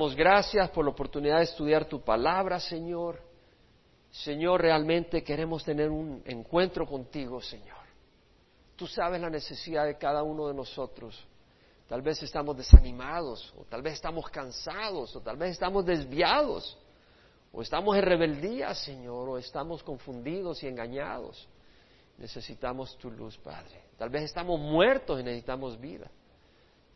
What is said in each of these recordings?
Damos gracias por la oportunidad de estudiar tu palabra, Señor. Señor, realmente queremos tener un encuentro contigo, Señor. Tú sabes la necesidad de cada uno de nosotros. Tal vez estamos desanimados, o tal vez estamos cansados, o tal vez estamos desviados, o estamos en rebeldía, Señor, o estamos confundidos y engañados. Necesitamos tu luz, Padre. Tal vez estamos muertos y necesitamos vida.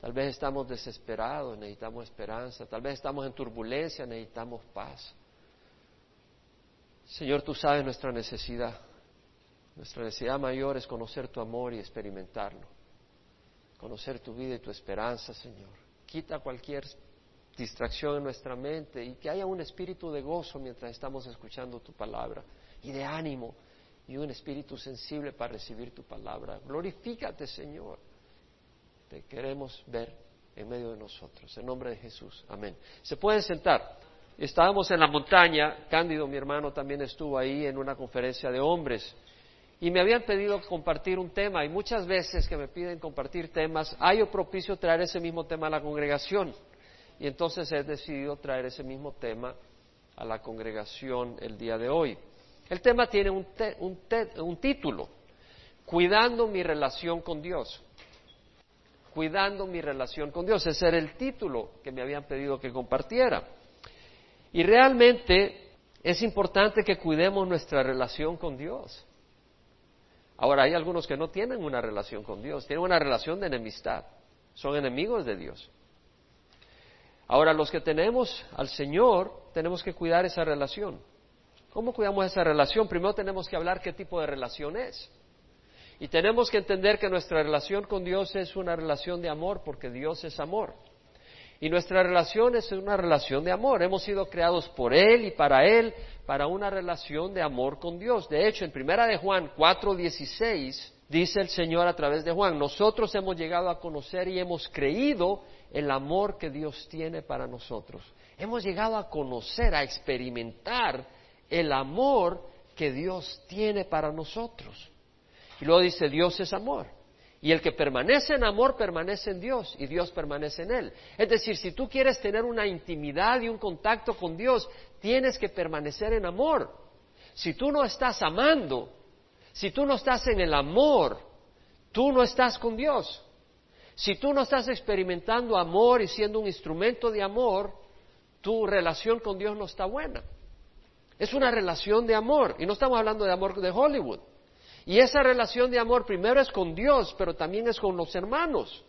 Tal vez estamos desesperados, necesitamos esperanza. Tal vez estamos en turbulencia, necesitamos paz. Señor, tú sabes nuestra necesidad. Nuestra necesidad mayor es conocer tu amor y experimentarlo. Conocer tu vida y tu esperanza, Señor. Quita cualquier distracción en nuestra mente y que haya un espíritu de gozo mientras estamos escuchando tu palabra y de ánimo y un espíritu sensible para recibir tu palabra. Glorifícate, Señor te queremos ver en medio de nosotros. En nombre de Jesús. Amén. Se pueden sentar. Estábamos en la montaña, Cándido, mi hermano, también estuvo ahí en una conferencia de hombres. Y me habían pedido compartir un tema, y muchas veces que me piden compartir temas, hay propicio traer ese mismo tema a la congregación. Y entonces he decidido traer ese mismo tema a la congregación el día de hoy. El tema tiene un, un título, Cuidando mi relación con Dios cuidando mi relación con Dios. Ese era el título que me habían pedido que compartiera. Y realmente es importante que cuidemos nuestra relación con Dios. Ahora, hay algunos que no tienen una relación con Dios, tienen una relación de enemistad, son enemigos de Dios. Ahora, los que tenemos al Señor, tenemos que cuidar esa relación. ¿Cómo cuidamos esa relación? Primero tenemos que hablar qué tipo de relación es. Y tenemos que entender que nuestra relación con Dios es una relación de amor porque Dios es amor. Y nuestra relación es una relación de amor. Hemos sido creados por Él y para Él, para una relación de amor con Dios. De hecho, en Primera de Juan 4:16 dice el Señor a través de Juan, nosotros hemos llegado a conocer y hemos creído el amor que Dios tiene para nosotros. Hemos llegado a conocer, a experimentar el amor que Dios tiene para nosotros. Y luego dice, Dios es amor. Y el que permanece en amor permanece en Dios y Dios permanece en él. Es decir, si tú quieres tener una intimidad y un contacto con Dios, tienes que permanecer en amor. Si tú no estás amando, si tú no estás en el amor, tú no estás con Dios. Si tú no estás experimentando amor y siendo un instrumento de amor, tu relación con Dios no está buena. Es una relación de amor. Y no estamos hablando de amor de Hollywood. Y esa relación de amor primero es con Dios, pero también es con los hermanos.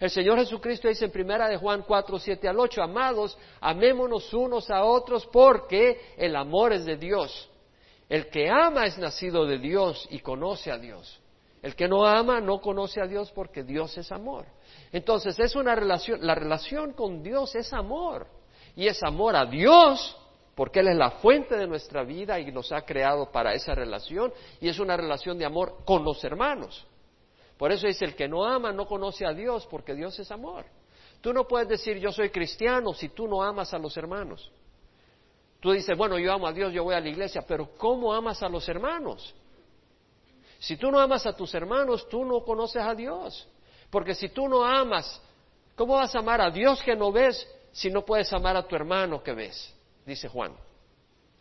El Señor Jesucristo dice en primera de Juan 4, 7 al 8, amados, amémonos unos a otros porque el amor es de Dios. El que ama es nacido de Dios y conoce a Dios. El que no ama no conoce a Dios porque Dios es amor. Entonces es una relación, la relación con Dios es amor. Y es amor a Dios porque Él es la fuente de nuestra vida y nos ha creado para esa relación y es una relación de amor con los hermanos. Por eso dice, el que no ama no conoce a Dios porque Dios es amor. Tú no puedes decir yo soy cristiano si tú no amas a los hermanos. Tú dices, bueno, yo amo a Dios, yo voy a la iglesia, pero ¿cómo amas a los hermanos? Si tú no amas a tus hermanos, tú no conoces a Dios. Porque si tú no amas, ¿cómo vas a amar a Dios que no ves si no puedes amar a tu hermano que ves? Dice Juan.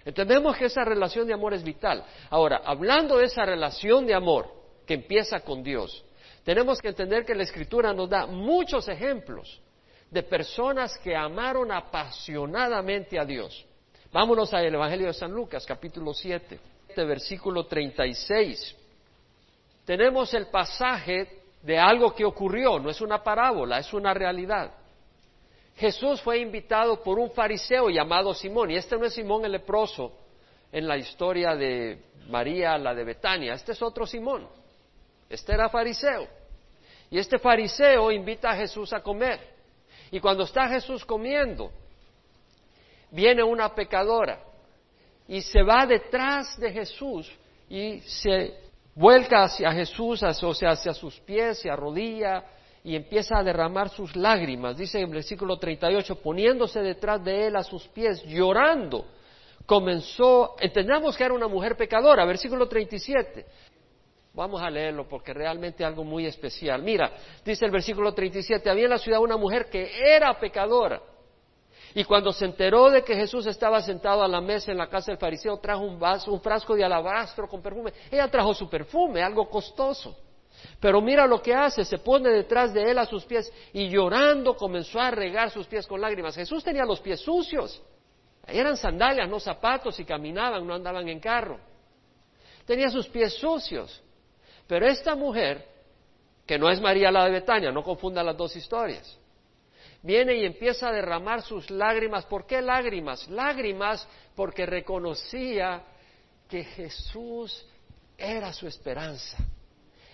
Entendemos que esa relación de amor es vital. Ahora, hablando de esa relación de amor que empieza con Dios, tenemos que entender que la Escritura nos da muchos ejemplos de personas que amaron apasionadamente a Dios. Vámonos al Evangelio de San Lucas, capítulo 7, versículo 36. Tenemos el pasaje de algo que ocurrió, no es una parábola, es una realidad. Jesús fue invitado por un fariseo llamado Simón, y este no es Simón el leproso en la historia de María, la de Betania, este es otro Simón, este era fariseo. Y este fariseo invita a Jesús a comer. Y cuando está Jesús comiendo, viene una pecadora y se va detrás de Jesús y se vuelca hacia Jesús, o sea, hacia sus pies, se arrodilla y empieza a derramar sus lágrimas. Dice en el versículo 38, poniéndose detrás de él a sus pies, llorando, comenzó, entendamos que era una mujer pecadora, versículo 37. Vamos a leerlo porque realmente algo muy especial. Mira, dice el versículo 37, había en la ciudad una mujer que era pecadora. Y cuando se enteró de que Jesús estaba sentado a la mesa en la casa del fariseo, trajo un vaso, un frasco de alabastro con perfume. Ella trajo su perfume, algo costoso. Pero mira lo que hace, se pone detrás de él a sus pies y llorando comenzó a regar sus pies con lágrimas. Jesús tenía los pies sucios. Eran sandalias, no zapatos, y caminaban, no andaban en carro. Tenía sus pies sucios. Pero esta mujer, que no es María la de Betania, no confunda las dos historias, viene y empieza a derramar sus lágrimas. ¿Por qué lágrimas? Lágrimas porque reconocía que Jesús era su esperanza.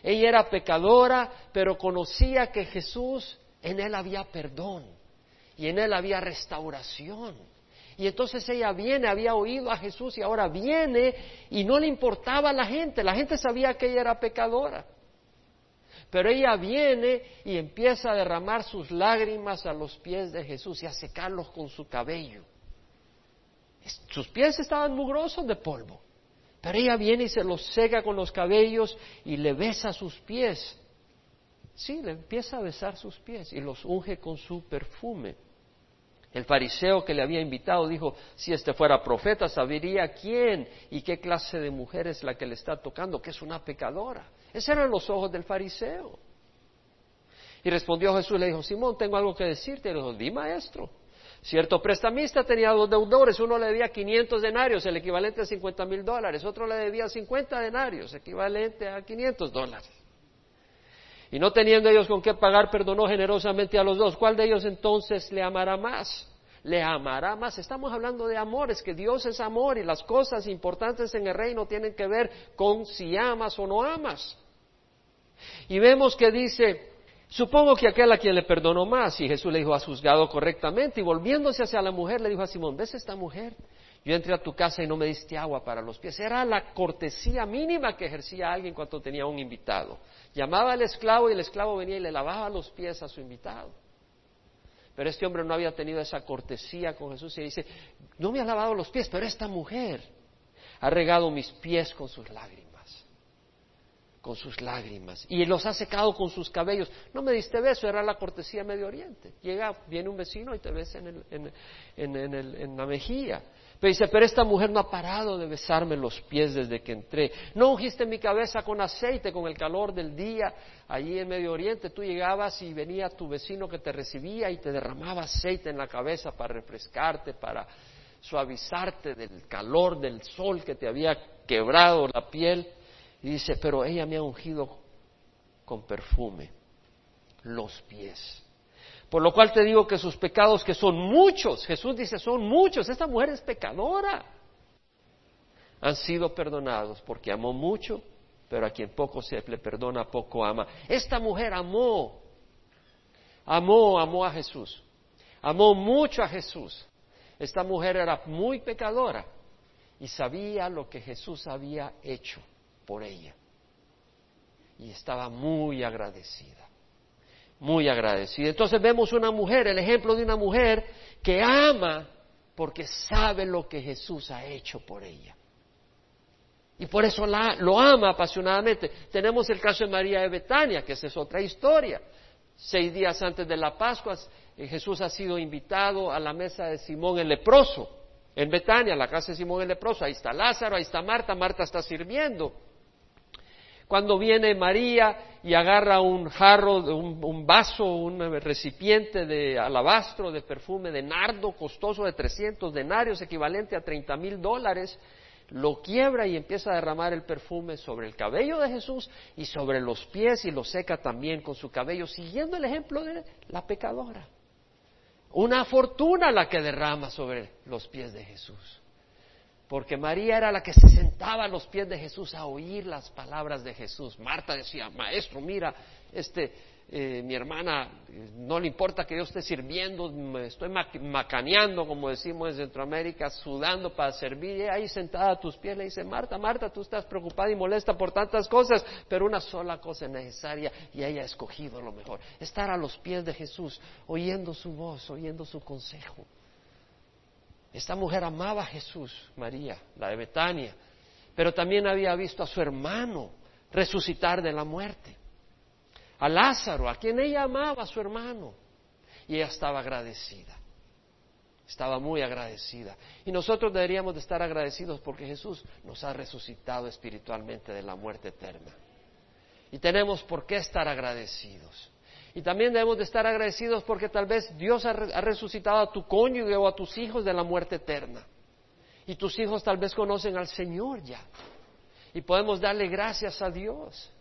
Ella era pecadora, pero conocía que Jesús, en él había perdón y en él había restauración. Y entonces ella viene, había oído a Jesús y ahora viene y no le importaba a la gente, la gente sabía que ella era pecadora. Pero ella viene y empieza a derramar sus lágrimas a los pies de Jesús y a secarlos con su cabello. Sus pies estaban mugrosos de polvo, pero ella viene y se los seca con los cabellos y le besa sus pies. Sí, le empieza a besar sus pies y los unge con su perfume. El fariseo que le había invitado dijo, si este fuera profeta, sabería quién y qué clase de mujer es la que le está tocando, que es una pecadora. Esos eran los ojos del fariseo. Y respondió Jesús, le dijo, Simón, tengo algo que decirte. Y le dijo, di maestro. Cierto prestamista tenía dos deudores, uno le debía 500 denarios, el equivalente a 50 mil dólares, otro le debía 50 denarios, equivalente a 500 dólares. Y no teniendo ellos con qué pagar, perdonó generosamente a los dos. ¿Cuál de ellos entonces le amará más? Le amará más. Estamos hablando de amores, que Dios es amor y las cosas importantes en el reino tienen que ver con si amas o no amas. Y vemos que dice, supongo que aquel a quien le perdonó más, y Jesús le dijo, has juzgado correctamente, y volviéndose hacia la mujer le dijo a Simón, ¿ves esta mujer? Yo entré a tu casa y no me diste agua para los pies. Era la cortesía mínima que ejercía alguien cuando tenía un invitado. Llamaba al esclavo y el esclavo venía y le lavaba los pies a su invitado. Pero este hombre no había tenido esa cortesía con Jesús y dice, no me ha lavado los pies, pero esta mujer ha regado mis pies con sus lágrimas con sus lágrimas y los ha secado con sus cabellos. No me diste beso, era la cortesía Medio Oriente. Llega, viene un vecino y te besa en, en, la mejilla. Pero dice, pero esta mujer no ha parado de besarme los pies desde que entré. No ungiste mi cabeza con aceite, con el calor del día. Allí en Medio Oriente tú llegabas y venía tu vecino que te recibía y te derramaba aceite en la cabeza para refrescarte, para suavizarte del calor del sol que te había quebrado la piel. Y dice, pero ella me ha ungido con perfume los pies. Por lo cual te digo que sus pecados, que son muchos, Jesús dice, son muchos, esta mujer es pecadora, han sido perdonados porque amó mucho, pero a quien poco se le perdona, poco ama. Esta mujer amó, amó, amó a Jesús, amó mucho a Jesús. Esta mujer era muy pecadora y sabía lo que Jesús había hecho por ella. Y estaba muy agradecida, muy agradecida. Entonces vemos una mujer, el ejemplo de una mujer que ama porque sabe lo que Jesús ha hecho por ella. Y por eso la, lo ama apasionadamente. Tenemos el caso de María de Betania, que esa es otra historia. Seis días antes de la Pascua, eh, Jesús ha sido invitado a la mesa de Simón el leproso, en Betania, la casa de Simón el leproso. Ahí está Lázaro, ahí está Marta, Marta está sirviendo. Cuando viene María y agarra un jarro, un, vaso, un recipiente de alabastro, de perfume de nardo costoso de 300 denarios, equivalente a 30 mil dólares, lo quiebra y empieza a derramar el perfume sobre el cabello de Jesús y sobre los pies y lo seca también con su cabello, siguiendo el ejemplo de la pecadora. Una fortuna la que derrama sobre los pies de Jesús porque María era la que se sentaba a los pies de Jesús a oír las palabras de Jesús. Marta decía, maestro, mira, este, eh, mi hermana, no le importa que yo esté sirviendo, me estoy macaneando, como decimos en Centroamérica, sudando para servir, y ahí sentada a tus pies le dice, Marta, Marta, tú estás preocupada y molesta por tantas cosas, pero una sola cosa es necesaria y ella ha escogido lo mejor, estar a los pies de Jesús, oyendo su voz, oyendo su consejo. Esta mujer amaba a Jesús, María, la de Betania, pero también había visto a su hermano resucitar de la muerte, a Lázaro, a quien ella amaba, a su hermano, y ella estaba agradecida. estaba muy agradecida. Y nosotros deberíamos de estar agradecidos porque Jesús nos ha resucitado espiritualmente de la muerte eterna. Y tenemos por qué estar agradecidos. Y también debemos de estar agradecidos porque tal vez Dios ha, resucitado a tu cónyuge o a tus hijos de la muerte eterna. Y tus hijos tal vez conocen al Señor ya. Y podemos darle gracias a Dios.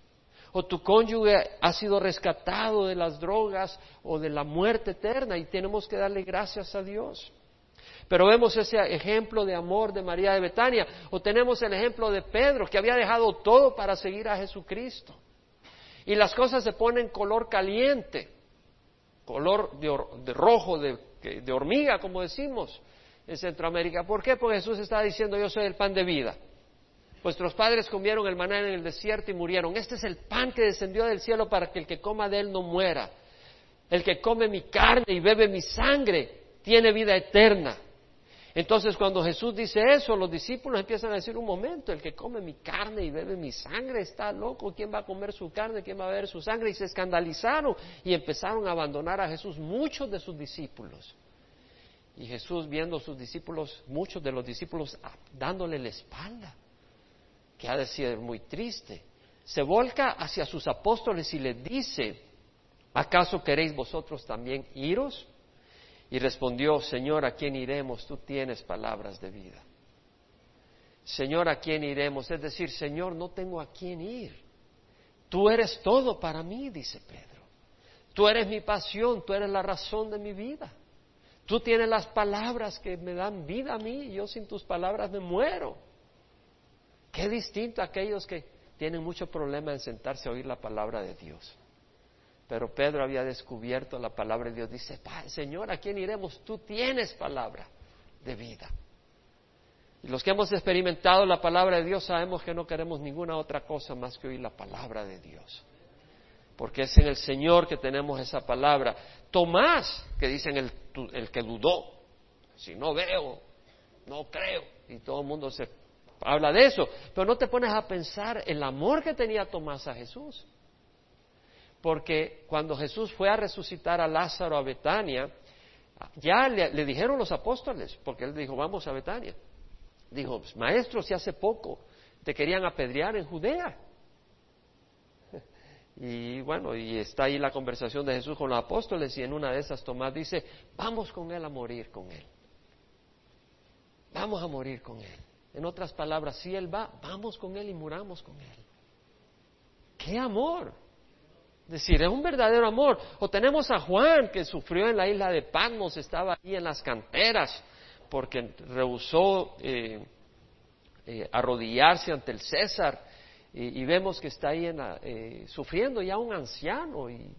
O tu cónyuge ha sido rescatado de las drogas o de la muerte eterna y tenemos que darle gracias a Dios. Pero vemos ese ejemplo de amor de María de Betania, o tenemos el ejemplo de Pedro, que había dejado todo para seguir a Jesucristo. Y las cosas se ponen color caliente, color de, rojo, de, de hormiga, como decimos en Centroamérica. ¿Por qué? Porque Jesús está diciendo, yo soy el pan de vida. Vuestros padres comieron el maná en el desierto y murieron. Este es el pan que descendió del cielo para que el que coma de él no muera. El que come mi carne y bebe mi sangre tiene vida eterna. Entonces cuando Jesús dice eso, los discípulos empiezan a decir, un momento, el que come mi carne y bebe mi sangre está loco, ¿quién va a comer su carne? ¿Quién va a beber su sangre? Y se escandalizaron y empezaron a abandonar a Jesús muchos de sus discípulos. Y Jesús viendo a sus discípulos, muchos de los discípulos dándole la espalda, que ha de ser muy triste, se volca hacia sus apóstoles y les dice, ¿acaso queréis vosotros también iros? Y respondió, Señor, ¿a quién iremos? Tú tienes palabras de vida. Señor, ¿a quién iremos? Es decir, Señor, no tengo a quién ir. Tú eres todo para mí, dice Pedro. Tú eres mi pasión, tú eres la razón de mi vida. Tú tienes las palabras que me dan vida a mí yo sin tus palabras me muero. Qué distinto a aquellos que tienen mucho problema en sentarse a oír la palabra de Dios. Pero Pedro había descubierto la palabra de Dios. Dice, Señor, ¿a quién iremos? Tú tienes palabra de vida. Y los que hemos experimentado la palabra de Dios sabemos que no queremos ninguna otra cosa más que oír la palabra de Dios. Porque es en el Señor que tenemos esa palabra. Tomás, que dicen el, el que dudó, si no veo, no creo. Y todo el mundo se habla de eso. Pero no te pones a pensar el amor que tenía Tomás a Jesús porque cuando Jesús fue a resucitar a Lázaro a Betania, ya le, dijeron los apóstoles, porque él dijo, vamos a Betania. Dijo, pues, maestro, si hace poco te querían apedrear en Judea. Y bueno, y está ahí la conversación de Jesús con los apóstoles y en una de esas Tomás dice, vamos con él a morir con él. Vamos a morir con él. En otras palabras, si él va, vamos con él y muramos con él. ¡Qué amor! Decir, es un verdadero amor. O tenemos a Juan que sufrió en la isla de Patmos, estaba ahí en las canteras porque rehusó eh, eh, arrodillarse ante el César y, vemos que está ahí eh, sufriendo ya un anciano y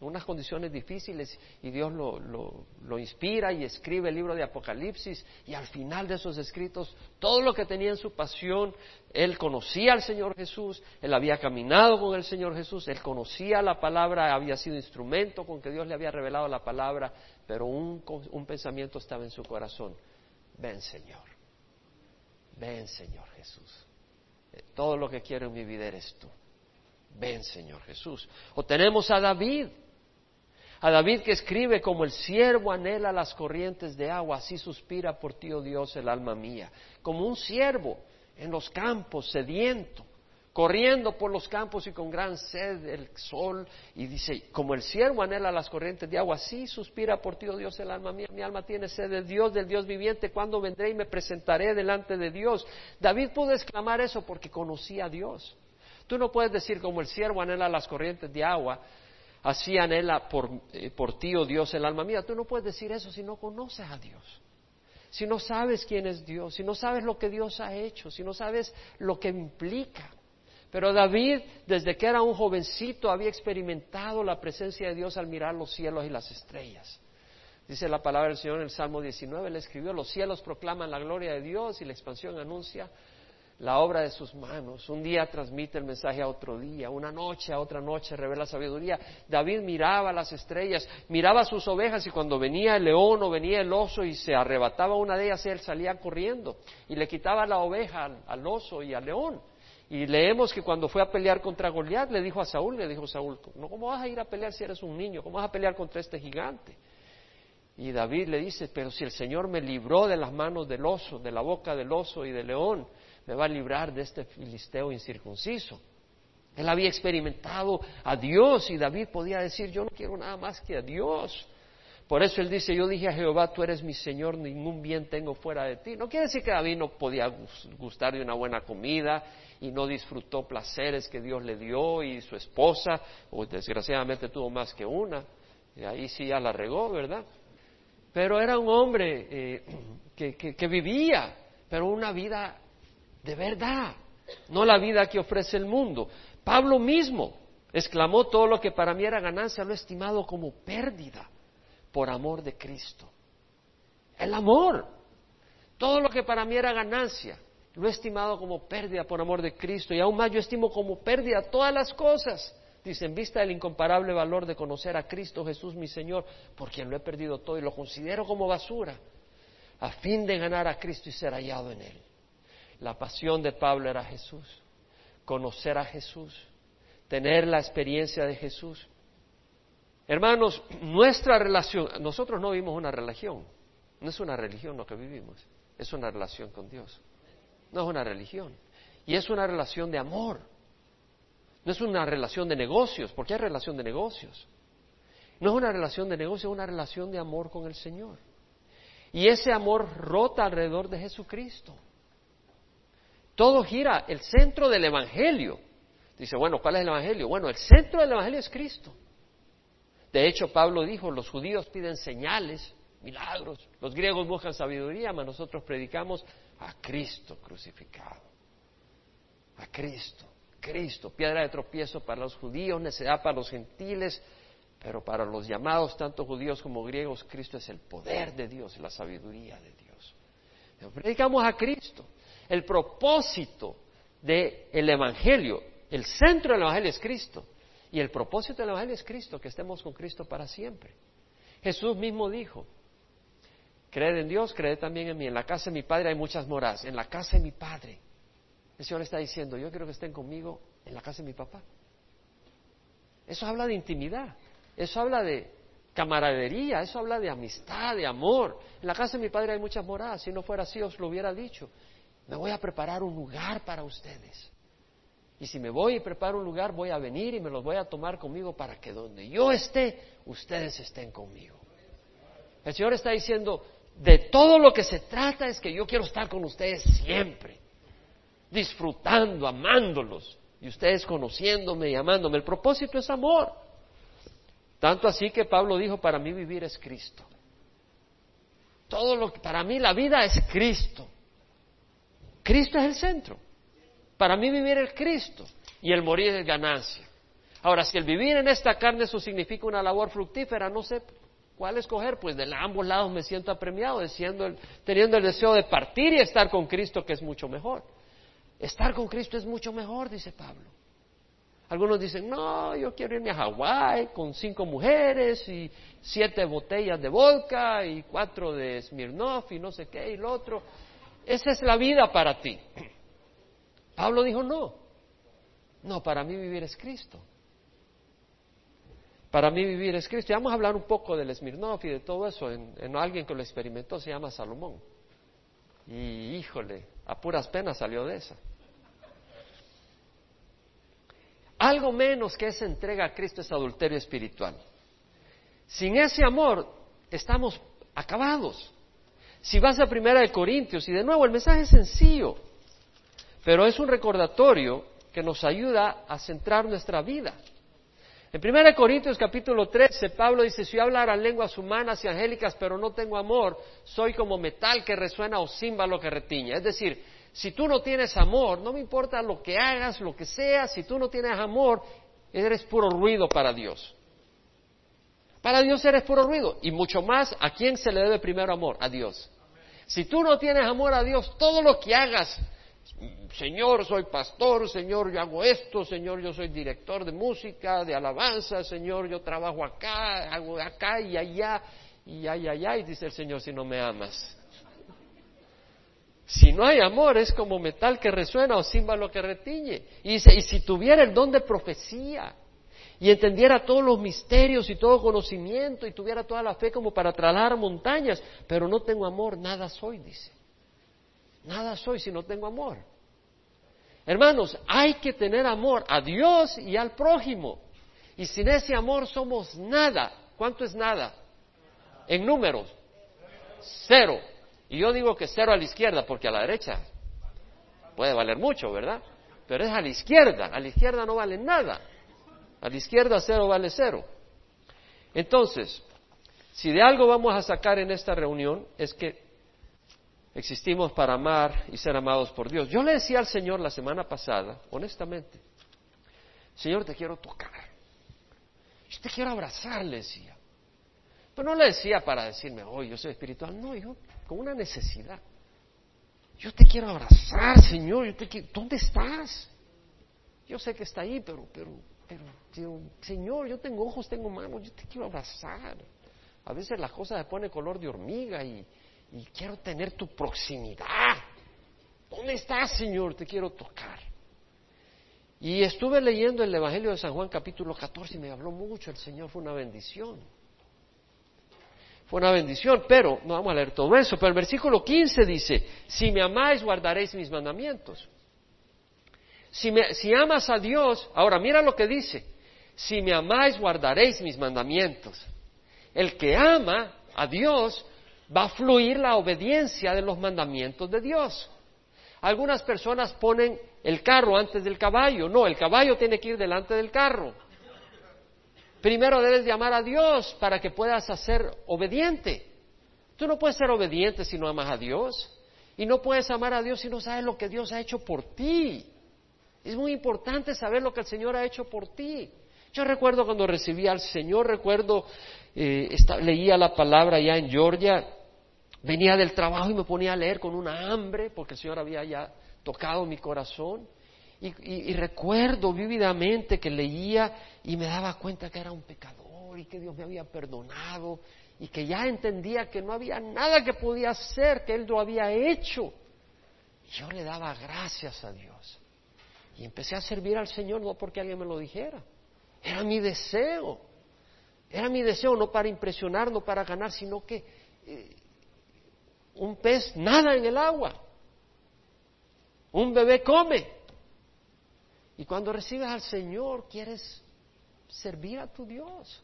unas condiciones difíciles y Dios lo, lo, inspira y escribe el libro de Apocalipsis y al final de esos escritos todo lo que tenía en su pasión, él conocía al Señor Jesús, él había caminado con el Señor Jesús, él conocía la palabra, había sido instrumento con que Dios le había revelado la palabra, pero un, un pensamiento estaba en su corazón, ven Señor, ven Señor Jesús, eh, todo lo que quiero en mi vida eres tú. Ven, Señor Jesús. O tenemos a David, a David que escribe como el siervo anhela las corrientes de agua, así suspira por ti, oh Dios, el alma mía. Como un siervo en los campos, sediento, corriendo por los campos y con gran sed del sol. Y dice, como el siervo anhela las corrientes de agua, así suspira por ti, oh Dios, el alma mía. Mi alma tiene sed del Dios, del Dios viviente. cuando vendré y me presentaré delante de Dios? David pudo exclamar eso porque conocía a Dios. Tú no puedes decir como el siervo anhela las corrientes de agua, así anhela por, eh, por ti, oh Dios, el alma mía. Tú no puedes decir eso si no conoces a Dios, si no sabes quién es Dios, si no sabes lo que Dios ha hecho, si no sabes lo que implica. Pero David, desde que era un jovencito, había experimentado la presencia de Dios al mirar los cielos y las estrellas. Dice la palabra del Señor en el Salmo 19, le escribió, los cielos proclaman la gloria de Dios y la expansión anuncia la obra de sus manos. Un día transmite el mensaje a otro día, una noche a otra noche revela sabiduría. David miraba las estrellas, miraba sus ovejas y cuando venía el león o venía el oso y se arrebataba una de ellas, él salía corriendo y le quitaba la oveja al, oso y al león. Y leemos que cuando fue a pelear contra Goliat, le dijo a Saúl, le dijo Saúl, ¿cómo vas a ir a pelear si eres un niño? ¿Cómo vas a pelear contra este gigante? Y David le dice, pero si el Señor me libró de las manos del oso, de la boca del oso y del león, me va a librar de este filisteo incircunciso. Él había experimentado a Dios y David podía decir, yo no quiero nada más que a Dios. Por eso él dice, yo dije a Jehová, tú eres mi Señor, ningún bien tengo fuera de ti. No quiere decir que David no podía gustar de una buena comida y no disfrutó placeres que Dios le dio y su esposa, o desgraciadamente tuvo más que una, y ahí sí ya la regó, ¿verdad? Pero era un hombre eh, que vivía, pero una vida de verdad, no la vida que ofrece el mundo. Pablo mismo exclamó todo lo que para mí era ganancia, lo he estimado como pérdida por amor de Cristo. El amor. Todo lo que para mí era ganancia, lo he estimado como pérdida por amor de Cristo. Y aún más yo estimo como pérdida todas las cosas. Dice, en vista del incomparable valor de conocer a Cristo Jesús mi Señor, por quien lo he perdido todo y lo considero como basura, a fin de ganar a Cristo y ser hallado en Él. La pasión de Pablo era Jesús, conocer a Jesús, tener la experiencia de Jesús. Hermanos, nuestra relación, nosotros no vivimos una religión, no es una religión lo que vivimos, es una relación con Dios. No es una religión. Y es una relación de amor. No es una relación de negocios, porque hay relación de negocios. No es una relación de negocios, es una relación de amor con el Señor. Y ese amor rota alrededor de Jesucristo. Todo gira, el centro del Evangelio. Dice, bueno, ¿cuál es el Evangelio? Bueno, el centro del Evangelio es Cristo. De hecho, Pablo dijo, los judíos piden señales, milagros, los griegos buscan sabiduría, mas nosotros predicamos a Cristo crucificado. A Cristo, Cristo, piedra de tropiezo para los judíos, necedad para los gentiles, pero para los llamados, tanto judíos como griegos, Cristo es el poder de Dios la sabiduría de Dios. Predicamos a Cristo. El propósito del Evangelio, el centro del Evangelio es Cristo. Y el propósito del Evangelio es Cristo, que estemos con Cristo para siempre. Jesús mismo dijo, creed en Dios, creed también en mí. En la casa de mi Padre hay muchas moradas. En la casa de mi Padre. El Señor está diciendo, yo quiero que estén conmigo en la casa de mi papá. Eso habla de intimidad. Eso habla de camaradería. Eso habla de amistad, de amor. En la casa de mi Padre hay muchas moradas. Si no fuera así, os lo hubiera dicho. Me voy a preparar un lugar para ustedes. Y si me voy y preparo un lugar, voy a venir y me los voy a tomar conmigo para que donde yo esté, ustedes estén conmigo. El Señor está diciendo, de todo lo que se trata es que yo quiero estar con ustedes siempre, disfrutando, amándolos, y ustedes conociéndome y amándome. El propósito es amor. Tanto así que Pablo dijo, para mí vivir es Cristo. Todo lo que, para mí la vida es Cristo. Cristo es el centro. Para mí vivir es Cristo y el morir es ganancia. Ahora, si el vivir en esta carne eso significa una labor fructífera, no sé cuál escoger, pues de ambos lados me siento apremiado, teniendo el deseo de partir y estar con Cristo, que es mucho mejor. Estar con Cristo es mucho mejor, dice Pablo. Algunos dicen, no, yo quiero irme a Hawái con cinco mujeres y siete botellas de vodka y cuatro de Smirnoff y no sé qué y lo otro. Esa es la vida para ti. Pablo dijo, no, no, para mí vivir es Cristo. Para mí vivir es Cristo. Y vamos a hablar un poco del Smirnoff y de todo eso en, alguien que lo experimentó, se llama Salomón. Y híjole, a puras penas salió de esa. Algo menos que esa entrega a Cristo es adulterio espiritual. Sin ese amor estamos acabados. Si vas a Primera de Corintios, y de nuevo el mensaje es sencillo, pero es un recordatorio que nos ayuda a centrar nuestra vida. En 1 Corintios capítulo 13, Pablo dice, si yo hablara lenguas humanas y angélicas, pero no tengo amor, soy como metal que resuena o címbalo que retiña. Es decir, si tú no tienes amor, no me importa lo que hagas, lo que sea, si tú no tienes amor, eres puro ruido para Dios. Para Dios eres puro ruido. Y mucho más, ¿a quién se le debe primero amor? A Dios. Si tú no tienes amor a Dios, todo lo que hagas Señor, soy pastor, Señor, yo hago esto, Señor, yo soy director de música, de alabanza, Señor, yo trabajo acá, hago acá y allá, y ay, ay, ay, dice el Señor, si no me amas. Si no hay amor, es como metal que resuena o címbalo que retiñe. Y dice, y si tuviera el don de profecía y entendiera todos los misterios y todo conocimiento y tuviera toda la fe como para trasladar montañas, pero no tengo amor, nada soy, dice. Nada soy si no tengo amor. Hermanos, hay que tener amor a Dios y al prójimo. Y sin ese amor somos nada. ¿Cuánto es nada? En números. Cero. Y yo digo que cero a la izquierda porque a la derecha puede valer mucho, ¿verdad? Pero es a la izquierda. A la izquierda no vale nada. A la izquierda cero vale cero. Entonces, si de algo vamos a sacar en esta reunión es que existimos para amar y ser amados por Dios. Yo le decía al Señor la semana pasada, honestamente, Señor, te quiero tocar. Yo te quiero abrazar, le decía. Pero no le decía para decirme, oh, yo soy espiritual. No, yo con una necesidad. Yo te quiero abrazar, Señor. Yo te ¿Dónde estás? Yo sé que está ahí, pero, pero pero, Señor, yo tengo ojos, tengo manos, yo te quiero abrazar. A veces las cosas se pone color de hormiga y, y quiero tener tu proximidad. ¿Dónde estás, Señor? Te quiero tocar. Y estuve leyendo el Evangelio de San Juan capítulo 14 y me habló mucho el Señor, fue una bendición. Fue una bendición, pero no vamos a leer todo eso, pero el versículo 15 dice, si me amáis guardaréis mis mandamientos. Si, amas a Dios, ahora mira lo que dice, si me amáis guardaréis mis mandamientos. El que ama a Dios va a fluir la obediencia de los mandamientos de Dios. Algunas personas ponen el carro antes del caballo. No, el caballo tiene que ir delante del carro. Primero debes de amar a Dios para que puedas ser obediente. Tú no puedes ser obediente si no amas a Dios. Y no puedes amar a Dios si no sabes lo que Dios ha hecho por ti. Es muy importante saber lo que el Señor ha hecho por ti. Yo recuerdo cuando recibí al Señor, recuerdo, eh, leía la palabra ya en Georgia, venía del trabajo y me ponía a leer con una hambre, porque el Señor había ya tocado mi corazón. Y, recuerdo vívidamente que leía y me daba cuenta que era un pecador y que Dios me había perdonado y que ya entendía que no había nada que podía hacer, que Él lo había hecho. yo le daba gracias a Dios. Y empecé a servir al Señor no porque alguien me lo dijera. Era mi deseo. Era mi deseo no para impresionar, no para ganar, sino que eh, un pez nada en el agua. Un bebé come. Y cuando recibes al Señor, quieres servir a tu Dios.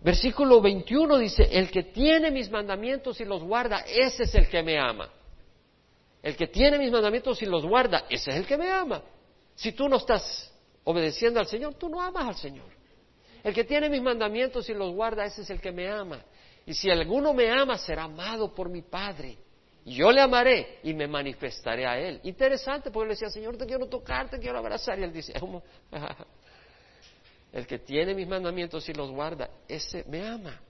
Versículo 21 dice, el que tiene mis mandamientos y los guarda, ese es el que me ama. El que tiene mis mandamientos y los guarda, ese es el que me ama. Si tú no estás obedeciendo al Señor, tú no amas al Señor. El que tiene mis mandamientos y los guarda, ese es el que me ama. Y si alguno me ama, será amado por mi Padre. Y yo le amaré y me manifestaré a Él. Interesante, porque le decía, Señor, te quiero tocar, te quiero abrazar. Y Él dice, el que tiene mis mandamientos y los guarda, ese me ama.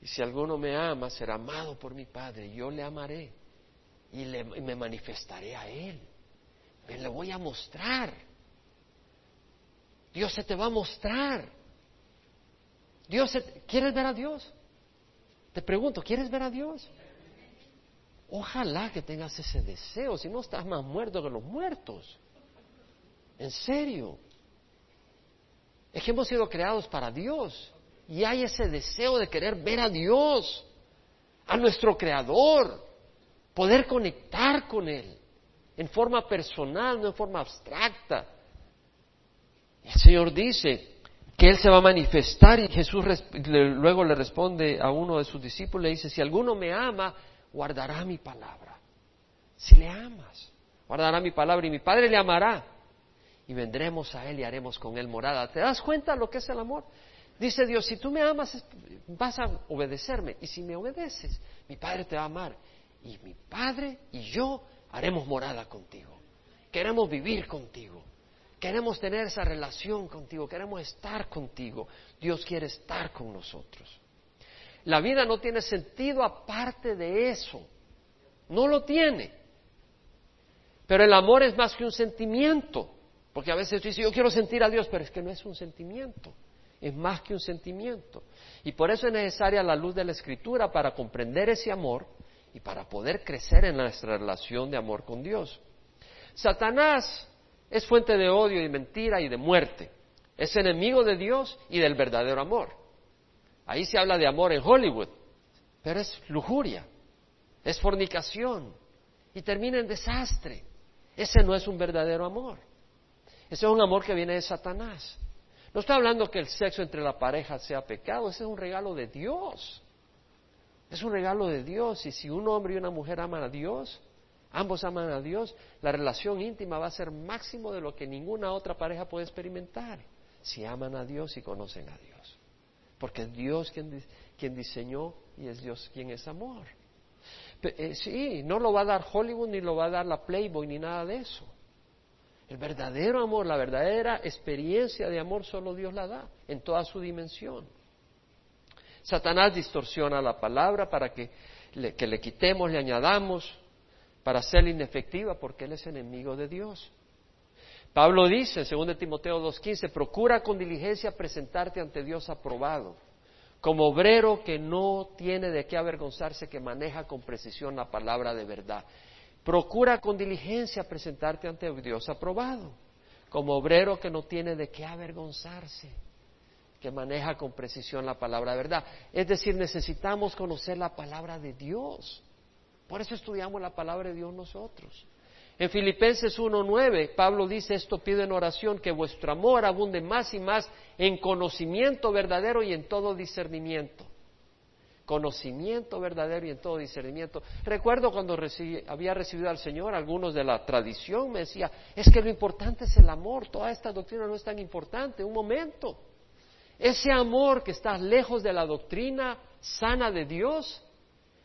Y si alguno me ama, será amado por mi Padre. Yo le amaré y, me manifestaré a Él. Me le voy a mostrar. Dios se te va a mostrar. Dios ¿Quieres ver a Dios? Te pregunto, ¿quieres ver a Dios? Ojalá que tengas ese deseo, si no estás más muerto que los muertos. En serio. Es que hemos sido creados para Dios y hay ese deseo de querer ver a Dios, a nuestro Creador poder conectar con Él en forma personal, no en forma abstracta. El Señor dice que Él se va a manifestar y Jesús luego le responde a uno de sus discípulos, le dice, si alguno me ama, guardará mi palabra. Si le amas, guardará mi palabra y mi Padre le amará. Y vendremos a Él y haremos con Él morada. ¿Te das cuenta lo que es el amor? Dice Dios, si tú me amas, vas a obedecerme. Y si me obedeces, mi Padre te va a amar y mi Padre y yo haremos morada contigo. Queremos vivir contigo. Queremos tener esa relación contigo. Queremos estar contigo. Dios quiere estar con nosotros. La vida no tiene sentido aparte de eso. No lo tiene. Pero el amor es más que un sentimiento. Porque a veces tú dices, yo quiero sentir a Dios, pero es que no es un sentimiento. Es más que un sentimiento. Y por eso es necesaria la luz de la Escritura para comprender ese amor y para poder crecer en nuestra relación de amor con Dios. Satanás es fuente de odio y mentira y de muerte. Es enemigo de Dios y del verdadero amor. Ahí se habla de amor en Hollywood, pero es lujuria, es fornicación y termina en desastre. Ese no es un verdadero amor. Ese es un amor que viene de Satanás. No estoy hablando que el sexo entre la pareja sea pecado, ese es un regalo de Dios. Es un regalo de Dios y si un hombre y una mujer aman a Dios, ambos aman a Dios, la relación íntima va a ser máximo de lo que ninguna otra pareja puede experimentar, si aman a Dios y conocen a Dios. Porque es Dios quien, quien diseñó y es Dios quien es amor. Eh, sí, no lo va a dar Hollywood ni lo va a dar la Playboy ni nada de eso. El verdadero amor, la verdadera experiencia de amor solo Dios la da en toda su dimensión. Satanás distorsiona la palabra para que le, que le quitemos, le añadamos, para hacerla inefectiva porque Él es enemigo de Dios. Pablo dice en 2 Timoteo 2.15, procura con diligencia presentarte ante Dios aprobado, como obrero que no tiene de qué avergonzarse, que maneja con precisión la palabra de verdad. Procura con diligencia presentarte ante Dios aprobado, como obrero que no tiene de qué avergonzarse, que maneja con precisión la palabra de verdad. Es decir, necesitamos conocer la palabra de Dios. Por eso estudiamos la palabra de Dios nosotros. En Filipenses 1.9, Pablo dice, esto pido en oración, que vuestro amor abunde más y más en conocimiento verdadero y en todo discernimiento conocimiento verdadero y en todo discernimiento. Recuerdo cuando había recibido al Señor, algunos de la tradición me decía, es que lo importante es el amor, toda esta doctrina no es tan importante, un momento. Ese amor que está lejos de la doctrina sana de Dios,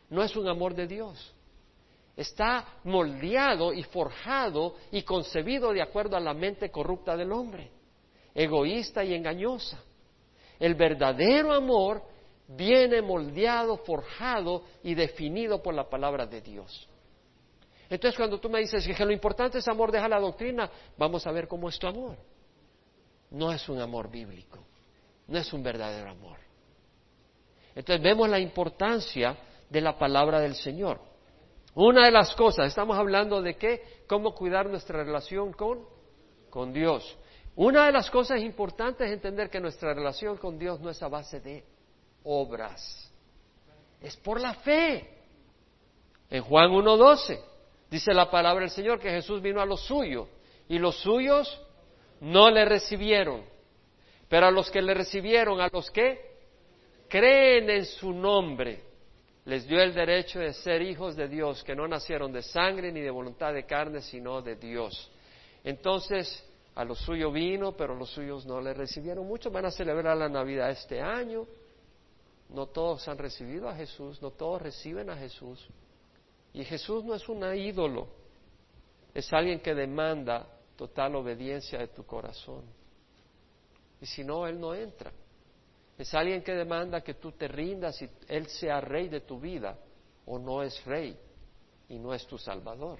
no es un amor de Dios. Está moldeado y forjado y concebido de acuerdo a la mente corrupta del hombre, egoísta y engañosa. El verdadero amor viene moldeado, forjado y definido por la palabra de Dios. Entonces cuando tú me dices que lo importante es amor, deja la doctrina, vamos a ver cómo es tu amor. No es un amor bíblico, no es un verdadero amor. Entonces vemos la importancia de la palabra del Señor. Una de las cosas, estamos hablando de qué, cómo cuidar nuestra relación con, con Dios. Una de las cosas importantes es entender que nuestra relación con Dios no es a base de obras. Es por la fe. En Juan 1.12 dice la palabra del Señor que Jesús vino a los suyos y los suyos no le recibieron. Pero a los que le recibieron, a los que creen en su nombre, les dio el derecho de ser hijos de Dios, que no nacieron de sangre ni de voluntad de carne, sino de Dios. Entonces, a los suyos vino, pero los suyos no le recibieron. Muchos van a celebrar la Navidad este año, no todos han recibido a Jesús, no todos reciben a Jesús. Y Jesús no es un ídolo, es alguien que demanda total obediencia de tu corazón. Y si no, Él no entra. Es alguien que demanda que tú te rindas y Él sea rey de tu vida, o no es rey y no es tu salvador.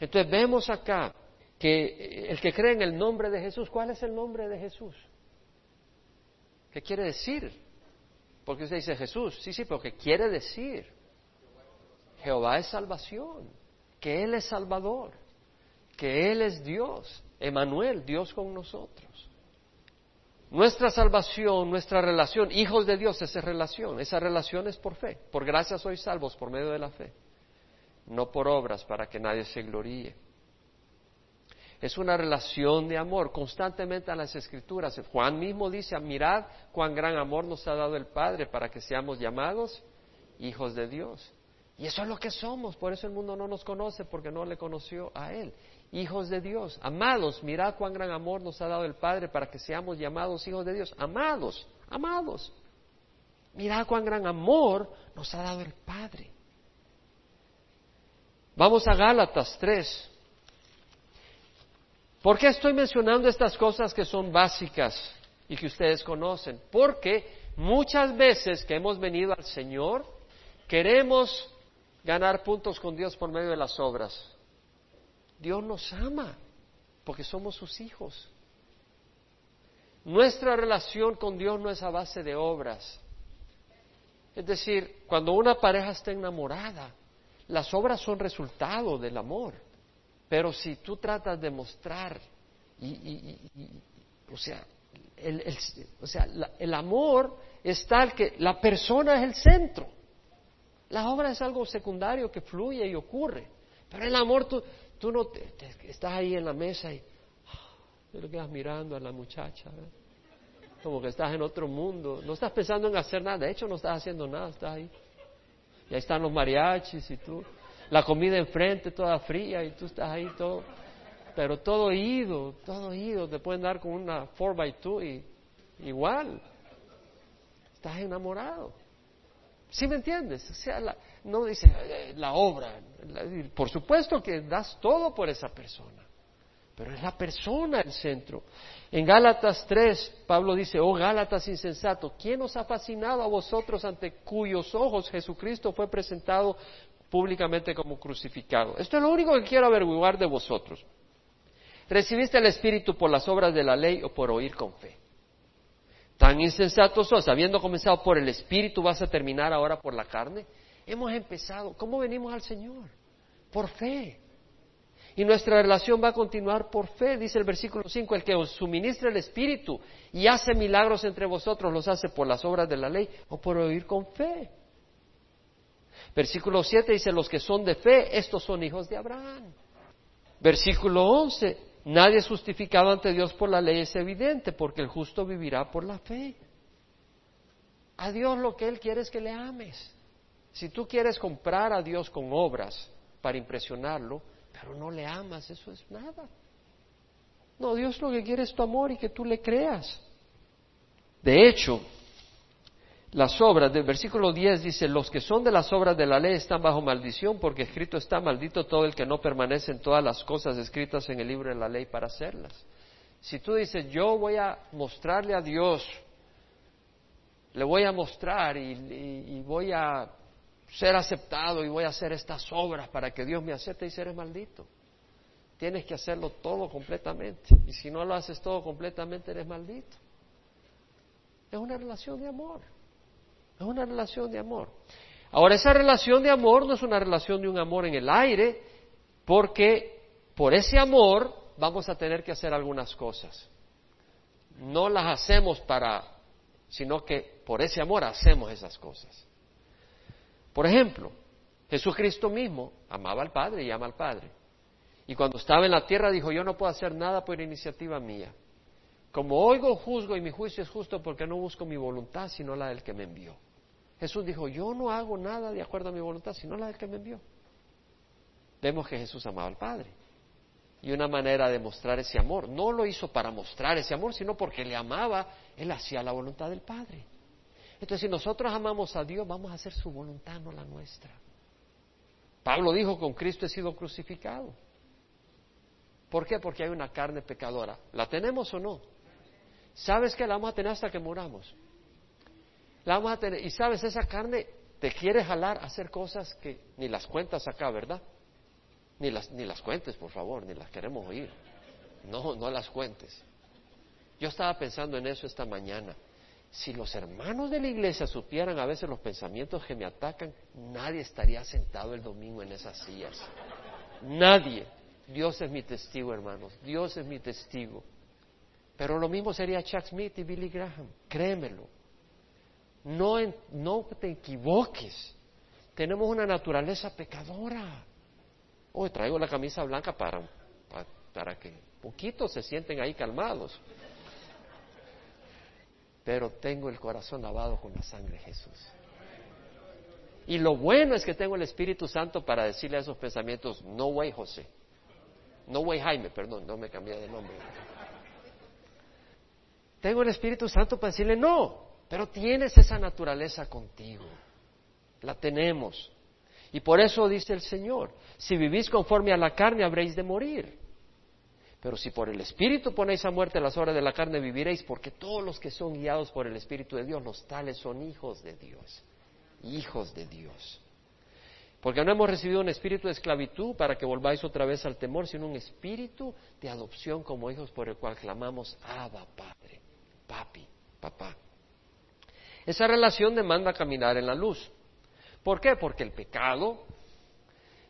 Entonces vemos acá que el que cree en el nombre de Jesús, ¿cuál es el nombre de Jesús? ¿Qué quiere decir? Porque usted dice Jesús, sí, sí, pero ¿qué quiere decir? Jehová es salvación, que Él es Salvador, que Él es Dios, Emanuel, Dios con nosotros. Nuestra salvación, nuestra relación, hijos de Dios, esa relación, esa relación es por fe. Por gracia sois salvos por medio de la fe, no por obras para que nadie se gloríe. Es una relación de amor constantemente a las escrituras. Juan mismo dice, mirad cuán gran amor nos ha dado el Padre para que seamos llamados hijos de Dios. Y eso es lo que somos, por eso el mundo no nos conoce, porque no le conoció a Él. Hijos de Dios, amados, mirad cuán gran amor nos ha dado el Padre para que seamos llamados hijos de Dios. Amados, amados. Mirad cuán gran amor nos ha dado el Padre. Vamos a Gálatas 3. ¿Por qué estoy mencionando estas cosas que son básicas y que ustedes conocen? Porque muchas veces que hemos venido al Señor, queremos ganar puntos con Dios por medio de las obras. Dios nos ama porque somos sus hijos. Nuestra relación con Dios no es a base de obras. Es decir, cuando una pareja está enamorada, las obras son resultado del amor. Pero si tú tratas de mostrar, y, o sea, el, o sea el amor es tal que la persona es el centro. La obra es algo secundario que fluye y ocurre. Pero el amor, tú, tú no te, estás ahí en la mesa y ah, te lo quedas mirando a la muchacha, como que estás en otro mundo. No estás pensando en hacer nada, de hecho no estás haciendo nada, estás ahí. Y ahí están los mariachis y tú. La comida enfrente toda fría y tú estás ahí todo. Pero todo ido, todo ido. Te pueden dar con una 4x2 y igual. Estás enamorado. ¿Sí me entiendes? O sea, no dice eh, la obra. por supuesto que das todo por esa persona. Pero es la persona el centro. En Gálatas 3, Pablo dice, oh Gálatas insensato, ¿quién os ha fascinado a vosotros ante cuyos ojos Jesucristo fue presentado públicamente como crucificado? Esto es lo único que quiero averiguar de vosotros. ¿Recibiste el Espíritu por las obras de la ley o por oír con fe? Tan insensatos sos, habiendo comenzado por el Espíritu, vas a terminar ahora por la carne. Hemos empezado, ¿cómo venimos al Señor? Por fe. Y nuestra relación va a continuar por fe, dice el versículo 5, el que os suministra el Espíritu y hace milagros entre vosotros, los hace por las obras de la ley o por oír con fe. Versículo 7 dice, los que son de fe, estos son hijos de Abraham. Versículo 11, nadie es justificado ante Dios por la ley, es evidente, porque el justo vivirá por la fe. A Dios lo que Él quiere es que le ames. Si tú quieres comprar a Dios con obras para impresionarlo, pero no le amas, eso es nada. No, Dios lo que quiere es tu amor y que tú le creas. De hecho, las obras del versículo 10 dice, los que son de las obras de la ley están bajo maldición porque escrito está maldito todo el que no permanece en todas las cosas escritas en el libro de la ley para hacerlas. Si tú dices, yo voy a mostrarle a Dios, le voy a mostrar y, y voy a ser aceptado y voy a hacer estas obras para que Dios me acepte y eres maldito. Tienes que hacerlo todo completamente. Y si no lo haces todo completamente, eres maldito. Es una relación de amor. Es una relación de amor. Ahora, esa relación de amor no es una relación de un amor en el aire, porque por ese amor vamos a tener que hacer algunas cosas. No las hacemos para, sino que por ese amor hacemos esas cosas. Por ejemplo, Jesucristo mismo amaba al Padre y ama al Padre. Y cuando estaba en la tierra dijo, yo no puedo hacer nada por iniciativa mía. Como oigo, juzgo y mi juicio es justo porque no busco mi voluntad, sino la del que me envió. Jesús dijo, yo no hago nada de acuerdo a mi voluntad, sino la del que me envió. Vemos que Jesús amaba al Padre. Y una manera de mostrar ese amor, no lo hizo para mostrar ese amor, sino porque le amaba, él hacía la voluntad del Padre. Entonces, si nosotros amamos a Dios, vamos a hacer su voluntad, no la nuestra. Pablo dijo, con Cristo he sido crucificado. ¿Por qué? Porque hay una carne pecadora. ¿La tenemos o no? ¿Sabes que la vamos a tener hasta que muramos? La vamos a tener. Y sabes, esa carne te quiere jalar hacer cosas que ni las cuentas acá, ¿verdad? Ni las, ni las cuentes, por favor, ni las queremos oír. No, no las cuentes. Yo estaba pensando en eso esta mañana. Si los hermanos de la iglesia supieran a veces los pensamientos que me atacan, nadie estaría sentado el domingo en esas sillas. Nadie. Dios es mi testigo, hermanos. Dios es mi testigo. Pero lo mismo sería Chuck Smith y Billy Graham. Créemelo. No, no te equivoques. Tenemos una naturaleza pecadora. Hoy traigo la camisa blanca para, para, para que poquitos se sienten ahí calmados pero tengo el corazón lavado con la sangre de Jesús. Y lo bueno es que tengo el Espíritu Santo para decirle a esos pensamientos, no way José, no way Jaime, perdón, no me cambié de nombre. Tengo el Espíritu Santo para decirle, no, pero tienes esa naturaleza contigo, la tenemos. Y por eso dice el Señor, si vivís conforme a la carne habréis de morir. Pero si por el Espíritu ponéis a muerte las obras de la carne, viviréis, porque todos los que son guiados por el Espíritu de Dios, los tales son hijos de Dios, hijos de Dios. Porque no hemos recibido un espíritu de esclavitud para que volváis otra vez al temor, sino un espíritu de adopción como hijos por el cual clamamos, Abba, Padre, Papi, Papá. Esa relación demanda caminar en la luz. ¿Por qué? Porque el pecado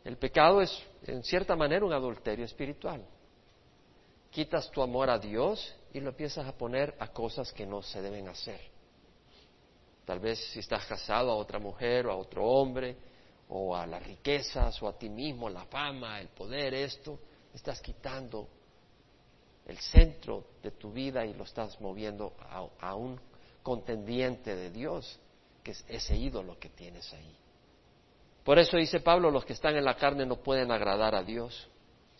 El pecado es, en cierta manera, un adulterio espiritual. Quitas tu amor a Dios y lo empiezas a poner a cosas que no se deben hacer. Tal vez si estás casado a otra mujer o a otro hombre, o a las riquezas, o a ti mismo, la fama, el poder, esto, estás quitando el centro de tu vida y lo estás moviendo a, un contendiente de Dios, que es ese ídolo que tienes ahí. Por eso dice Pablo, los que están en la carne no pueden agradar a Dios.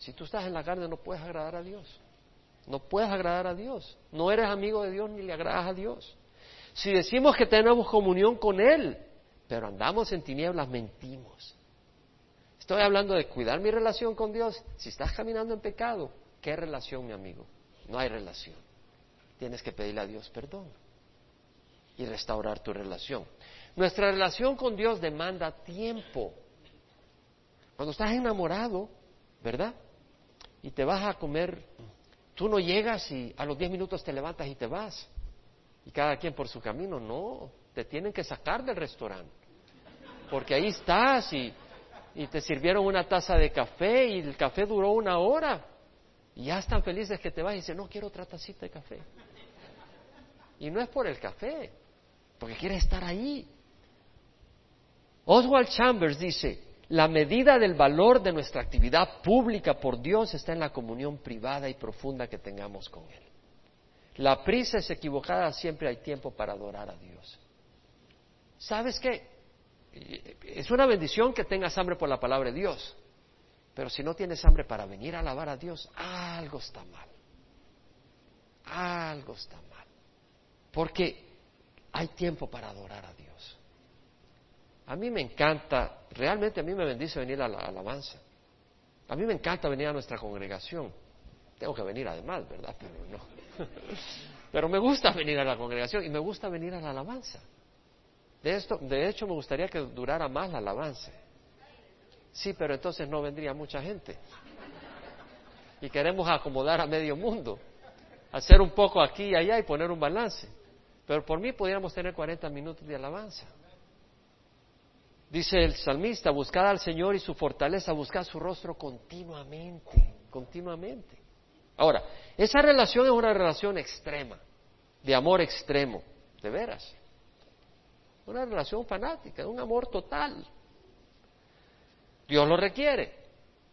Si tú estás en la carne no puedes agradar a Dios. No puedes agradar a Dios. No eres amigo de Dios ni le agradas a Dios. Si decimos que tenemos comunión con Él, pero andamos en tinieblas, mentimos. Estoy hablando de cuidar mi relación con Dios. Si estás caminando en pecado, ¿qué relación, mi amigo? No hay relación. Tienes que pedirle a Dios perdón y restaurar tu relación. Nuestra relación con Dios demanda tiempo. Cuando estás enamorado, ¿verdad? Y te vas a comer, tú no llegas y a los diez minutos te levantas y te vas. Y cada quien por su camino, no, te tienen que sacar del restaurante. Porque ahí estás y, te sirvieron una taza de café y el café duró una hora. Y ya están felices que te vas y dicen, no quiero otra tacita de café. Y no es por el café, porque quieres estar ahí. Oswald Chambers dice, la medida del valor de nuestra actividad pública por Dios está en la comunión privada y profunda que tengamos con Él. La prisa es equivocada, siempre hay tiempo para adorar a Dios. ¿Sabes qué? Es una bendición que tengas hambre por la palabra de Dios, pero si no tienes hambre para venir a alabar a Dios, algo está mal. Algo está mal. Porque hay tiempo para adorar a Dios. A mí me encanta, realmente a mí me bendice venir a la alabanza. A mí me encanta venir a nuestra congregación. Tengo que venir además, ¿verdad? Pero no. Pero me gusta venir a la congregación y me gusta venir a la alabanza. De, esto, de hecho, me gustaría que durara más la alabanza. Sí, pero entonces no vendría mucha gente. Y queremos acomodar a medio mundo, hacer un poco aquí y allá y poner un balance. Pero por mí podríamos tener 40 minutos de alabanza. Dice el salmista, buscad al Señor y su fortaleza, buscad su rostro continuamente, continuamente. Ahora, esa relación es una relación extrema, de amor extremo, de veras. Una relación fanática, un amor total. Dios lo requiere.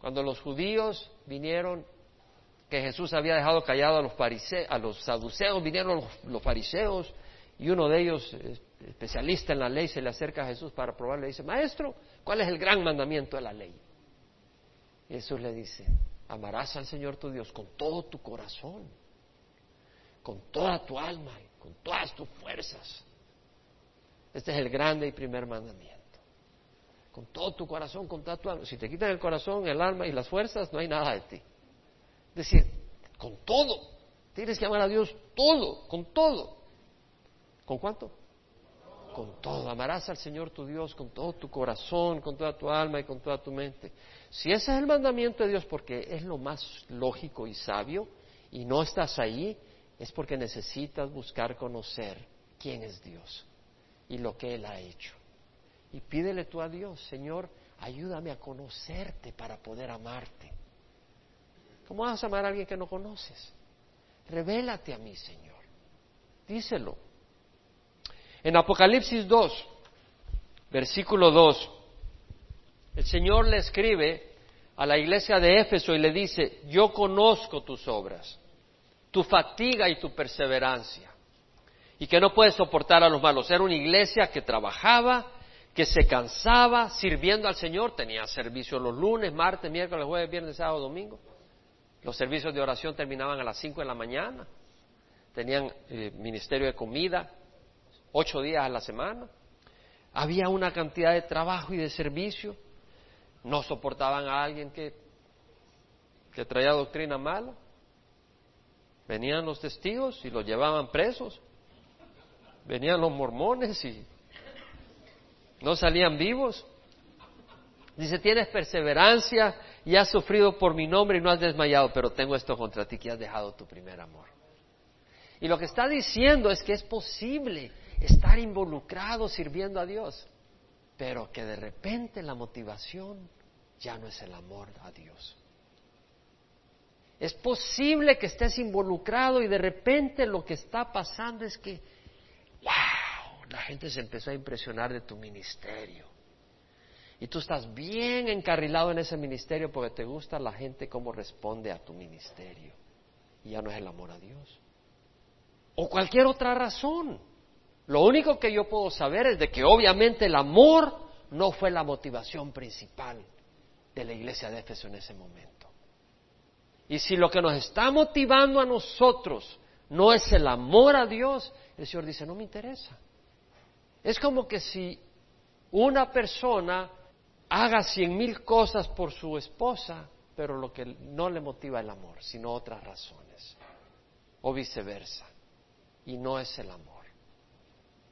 Cuando los judíos vinieron, que Jesús había dejado callado a los, a los saduceos, vinieron los, fariseos y uno de ellos, especialista en la ley, se le acerca a Jesús para probarle y dice, Maestro, ¿cuál es el gran mandamiento de la ley? Jesús le dice, Amarás al Señor tu Dios con todo tu corazón, con toda tu alma, y con todas tus fuerzas. Este es el grande y primer mandamiento. Con todo tu corazón, con toda tu alma. Si te quitan el corazón, el alma y las fuerzas, no hay nada de ti. Es decir, con todo. Tienes que amar a Dios todo, con todo. ¿Con cuánto? Con todo. Amarás al Señor tu Dios con todo tu corazón, con toda tu alma y con toda tu mente. Si ese es el mandamiento de Dios porque es lo más lógico y sabio y no estás ahí, es porque necesitas buscar conocer quién es Dios y lo que Él ha hecho. Y pídele tú a Dios, Señor, ayúdame a conocerte para poder amarte. ¿Cómo vas a amar a alguien que no conoces? Revélate a mí, Señor. Díselo. En Apocalipsis 2, versículo 2, el Señor le escribe a la iglesia de Éfeso y le dice, yo conozco tus obras, tu fatiga y tu perseverancia, y que no puedes soportar a los malos. Era una iglesia que trabajaba, que se cansaba sirviendo al Señor, tenía servicio los lunes, martes, miércoles, jueves, viernes, sábado, domingo. Los servicios de oración terminaban a las cinco de la mañana, tenían eh, ministerio de comida, ocho días a la semana. Había una cantidad de trabajo y de servicio no soportaban a alguien que, que traía doctrina mala. Venían los testigos y los llevaban presos. Venían los mormones y no salían vivos. Dice, tienes perseverancia y has sufrido por mi nombre y no has desmayado, pero tengo esto contra ti que has dejado tu primer amor. Y lo que está diciendo es que es posible estar involucrado sirviendo a Dios pero que de repente la motivación ya no es el amor a Dios. Es posible que estés involucrado y de repente lo que está pasando es que, wow, la gente se empezó a impresionar de tu ministerio. Y tú estás bien encarrilado en ese ministerio porque te gusta la gente cómo responde a tu ministerio. Y ya no es el amor a Dios. O cualquier otra razón. Lo único que yo puedo saber es de que obviamente el amor no fue la motivación principal de la iglesia de Éfeso en ese momento. Y si lo que nos está motivando a nosotros no es el amor a Dios, el Señor dice, no me interesa. Es como que si una persona haga cien mil cosas por su esposa, pero lo que no le motiva el amor, sino otras razones, o viceversa. Y no es el amor.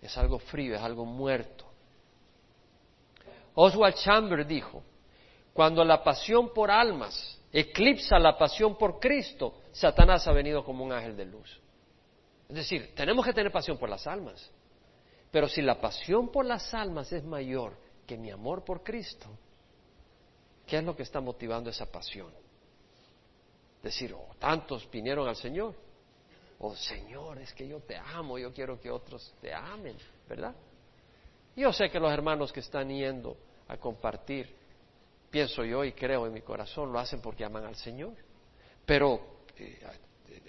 Es algo frío, es algo muerto. Oswald Chamber dijo, cuando la pasión por almas eclipsa la pasión por Cristo, Satanás ha venido como un ángel de luz. Es decir, tenemos que tener pasión por las almas. Pero si la pasión por las almas es mayor que mi amor por Cristo, ¿qué es lo que está motivando esa pasión? Decir, oh, tantos vinieron al Señor. Oh, Señor, es que yo te amo, yo quiero que otros te amen, ¿verdad? Yo sé que los hermanos que están yendo a compartir, pienso yo y creo en mi corazón, lo hacen porque aman al Señor. Pero eh,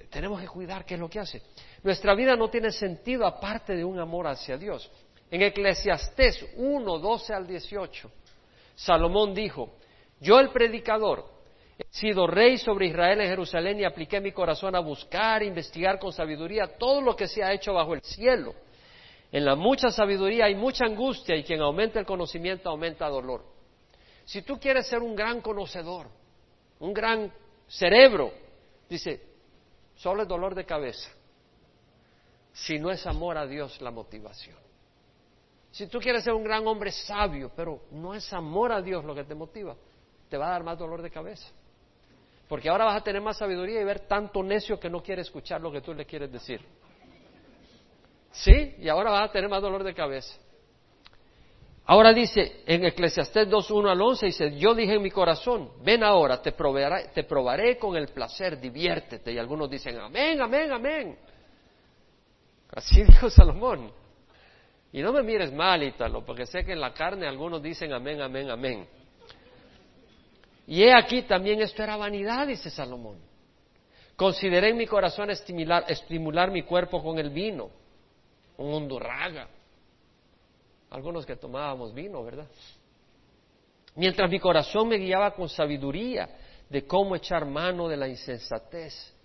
tenemos que cuidar qué es lo que hace. Nuestra vida no tiene sentido aparte de un amor hacia Dios. En Eclesiastés 1, 12 al 18, Salomón dijo, yo el predicador he sido rey sobre Israel en Jerusalén y apliqué mi corazón a buscar, investigar con sabiduría todo lo que se ha hecho bajo el cielo. En la mucha sabiduría hay mucha angustia y quien aumenta el conocimiento aumenta dolor. Si tú quieres ser un gran conocedor, un gran cerebro, dice, solo es dolor de cabeza. Si no es amor a Dios la motivación. Si tú quieres ser un gran hombre sabio, pero no es amor a Dios lo que te motiva, te va a dar más dolor de cabeza. Porque ahora vas a tener más sabiduría y ver tanto necio que no quiere escuchar lo que tú le quieres decir. ¿Sí? Y ahora vas a tener más dolor de cabeza. Ahora dice en Eclesiastés 2, 1 al 11, dice, yo dije en mi corazón, ven ahora, te probaré, te probaré con el placer, diviértete. Y algunos dicen, amén, amén, amén. Así dijo Salomón. Y no me mires mal, Ítalo, porque sé que en la carne algunos dicen amén, amén, amén. Y he aquí también esto era vanidad, dice Salomón. Consideré en mi corazón estimular, estimular mi cuerpo con el vino, un undurraga. Algunos que tomábamos vino, ¿verdad? Mientras mi corazón me guiaba con sabiduría de cómo echar mano de la insensatez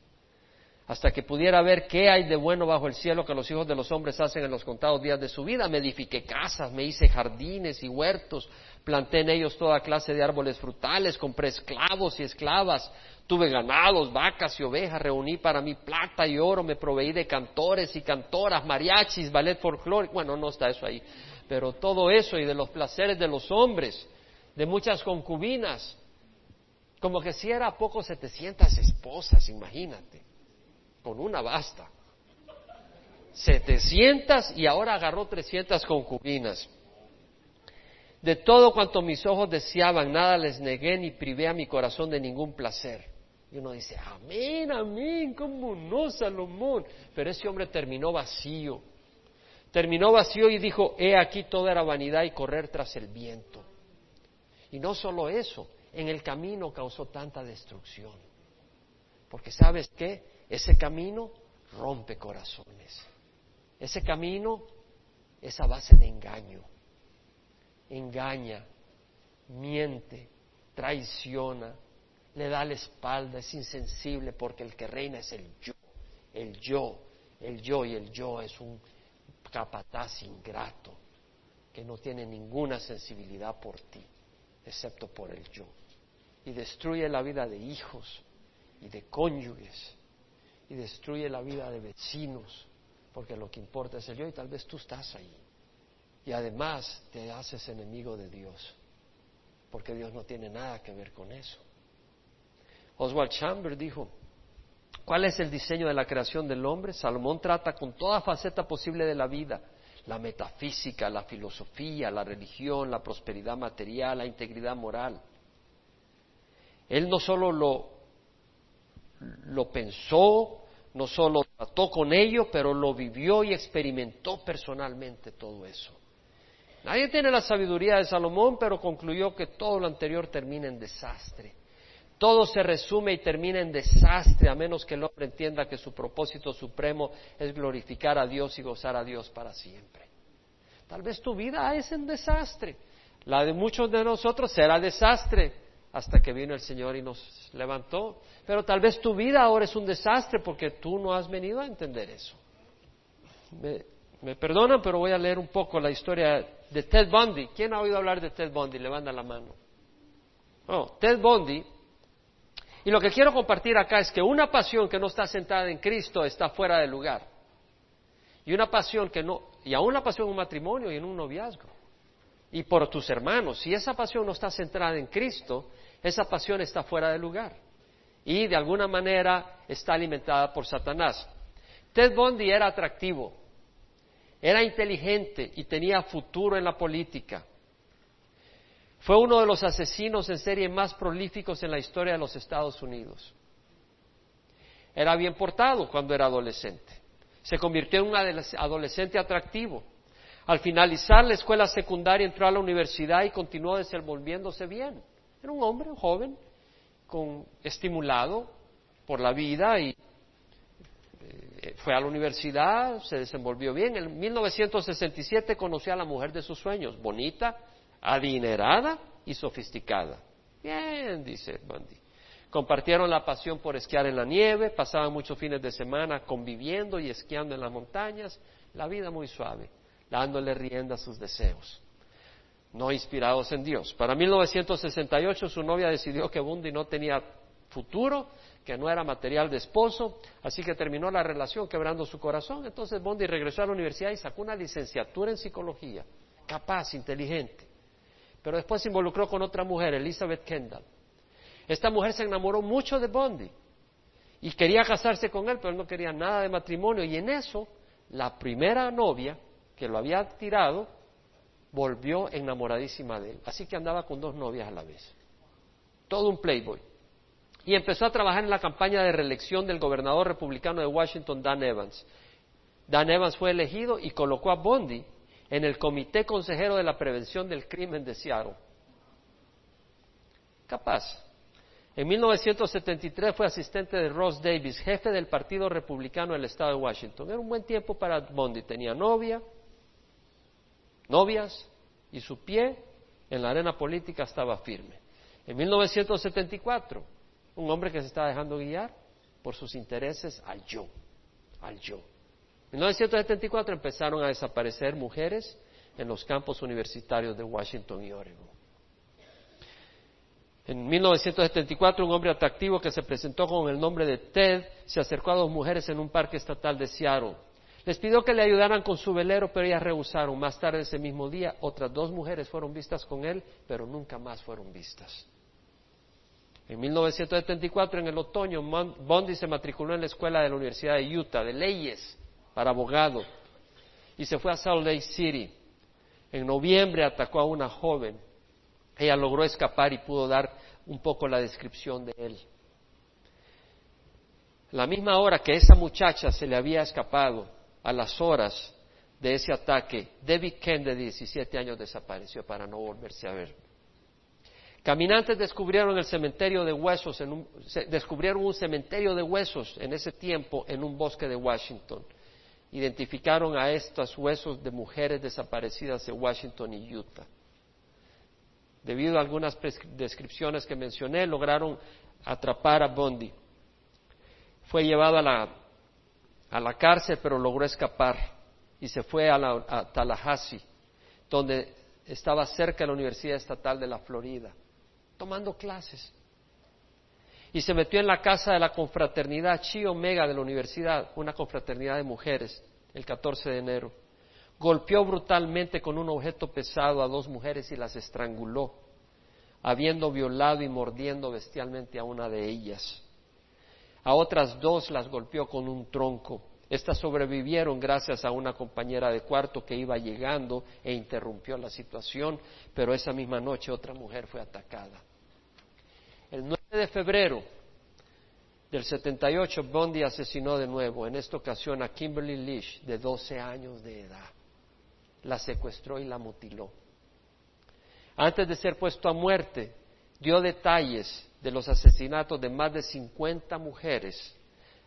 hasta que pudiera ver qué hay de bueno bajo el cielo que los hijos de los hombres hacen en los contados días de su vida. Me edifiqué casas, me hice jardines y huertos, planté en ellos toda clase de árboles frutales, compré esclavos y esclavas, tuve ganados, vacas y ovejas, reuní para mí plata y oro, me proveí de cantores y cantoras, mariachis, ballet folclórico, bueno, no está eso ahí, pero todo eso y de los placeres de los hombres, de muchas concubinas, como que si era poco setecientas esposas, imagínate con una basta. Setecientas y ahora agarró trescientas concubinas. De todo cuanto mis ojos deseaban, nada les negué ni privé a mi corazón de ningún placer. Y uno dice, amén, amén, ¿cómo no, Salomón? Pero ese hombre terminó vacío. Terminó vacío y dijo, he aquí toda era vanidad y correr tras el viento. Y no solo eso, en el camino causó tanta destrucción. Porque sabes qué? Ese camino rompe corazones. Ese camino es a base de engaño. Engaña, miente, traiciona, le da la espalda, es insensible porque el que reina es el yo, el yo, el yo y el yo es un capataz ingrato que no tiene ninguna sensibilidad por ti, excepto por el yo. Y destruye la vida de hijos y de cónyuges y destruye la vida de vecinos, porque lo que importa es el yo y tal vez tú estás ahí. Y además te haces enemigo de Dios, porque Dios no tiene nada que ver con eso. Oswald Chamber dijo, ¿cuál es el diseño de la creación del hombre? Salomón trata con toda faceta posible de la vida, la metafísica, la filosofía, la religión, la prosperidad material, la integridad moral. Él no solo lo, lo pensó, no solo trató con ello, pero lo vivió y experimentó personalmente todo eso. Nadie tiene la sabiduría de Salomón, pero concluyó que todo lo anterior termina en desastre. Todo se resume y termina en desastre, a menos que el hombre entienda que su propósito supremo es glorificar a Dios y gozar a Dios para siempre. Tal vez tu vida es un desastre. La de muchos de nosotros será desastre hasta que vino el Señor y nos levantó. Pero tal vez tu vida ahora es un desastre porque tú no has venido a entender eso. Me, perdonan, pero voy a leer un poco la historia de Ted Bundy. ¿Quién ha oído hablar de Ted Bundy? Levanta la mano. Oh, Ted Bundy. Y lo que quiero compartir acá es que una pasión que no está sentada en Cristo está fuera de lugar. Y una pasión que no, y aún la pasión en un matrimonio y en un noviazgo. Y por tus hermanos, si esa pasión no está centrada en Cristo, esa pasión está fuera de lugar y de alguna manera está alimentada por Satanás. Ted Bundy era atractivo, era inteligente y tenía futuro en la política. Fue uno de los asesinos en serie más prolíficos en la historia de los Estados Unidos. Era bien portado cuando era adolescente. Se convirtió en un adolescente atractivo. Al finalizar la escuela secundaria entró a la universidad y continuó desenvolviéndose bien. Era un hombre, un joven, con, estimulado por la vida y eh, fue a la universidad, se desenvolvió bien. En 1967 conoció a la mujer de sus sueños, bonita, adinerada y sofisticada. Bien, dice Bundy. Compartieron la pasión por esquiar en la nieve, pasaban muchos fines de semana conviviendo y esquiando en las montañas, la vida muy suave, dándole rienda a sus deseos no inspirados en Dios. Para 1968 su novia decidió que Bundy no tenía futuro, que no era material de esposo, así que terminó la relación quebrando su corazón. Entonces Bundy regresó a la universidad y sacó una licenciatura en psicología, capaz, inteligente. Pero después se involucró con otra mujer, Elizabeth Kendall. Esta mujer se enamoró mucho de Bundy y quería casarse con él, pero él no quería nada de matrimonio. Y en eso, la primera novia que lo había tirado, volvió enamoradísima de él. Así que andaba con dos novias a la vez. Todo un playboy. Y empezó a trabajar en la campaña de reelección del gobernador republicano de Washington, Dan Evans. Dan Evans fue elegido y colocó a Bondi en el Comité Consejero de la Prevención del Crimen de Seattle. Capaz. En 1973 fue asistente de Ross Davis, jefe del Partido Republicano del Estado de Washington. Era un buen tiempo para Bondi. Tenía novia, novias y su pie en la arena política estaba firme. En 1974, un hombre que se estaba dejando guiar por sus intereses al yo, al yo. En 1974 empezaron a desaparecer mujeres en los campos universitarios de Washington y Oregon. En 1974, un hombre atractivo que se presentó con el nombre de Ted se acercó a dos mujeres en un parque estatal de Seattle les pidió que le ayudaran con su velero, pero ellas rehusaron. Más tarde ese mismo día, otras dos mujeres fueron vistas con él, pero nunca más fueron vistas. En 1974, en el otoño, Bondi se matriculó en la escuela de la Universidad de Utah de leyes para abogado y se fue a Salt Lake City. En noviembre atacó a una joven. Ella logró escapar y pudo dar un poco la descripción de él. La misma hora que esa muchacha se le había escapado, a las horas de ese ataque, David Ken, de 17 años, desapareció para no volverse a ver. Caminantes descubrieron el cementerio de huesos, en un, descubrieron un cementerio de huesos en ese tiempo en un bosque de Washington. Identificaron a estos huesos de mujeres desaparecidas de Washington y Utah. Debido a algunas descripciones que mencioné, lograron atrapar a Bundy. Fue llevado a la a la cárcel, pero logró escapar y se fue a, Tallahassee, donde estaba cerca de la Universidad Estatal de la Florida, tomando clases. Y se metió en la casa de la confraternidad Chi Omega de la universidad, una confraternidad de mujeres, el 14 de enero. Golpeó brutalmente con un objeto pesado a dos mujeres y las estranguló, habiendo violado y mordiendo bestialmente a una de ellas. A otras dos las golpeó con un tronco. Estas sobrevivieron gracias a una compañera de cuarto que iba llegando e interrumpió la situación, pero esa misma noche otra mujer fue atacada. El 9 de febrero del 78, Bondi asesinó de nuevo, en esta ocasión a Kimberly Leach, de 12 años de edad. La secuestró y la mutiló. Antes de ser puesto a muerte, dio detalles de los asesinatos de más de 50 mujeres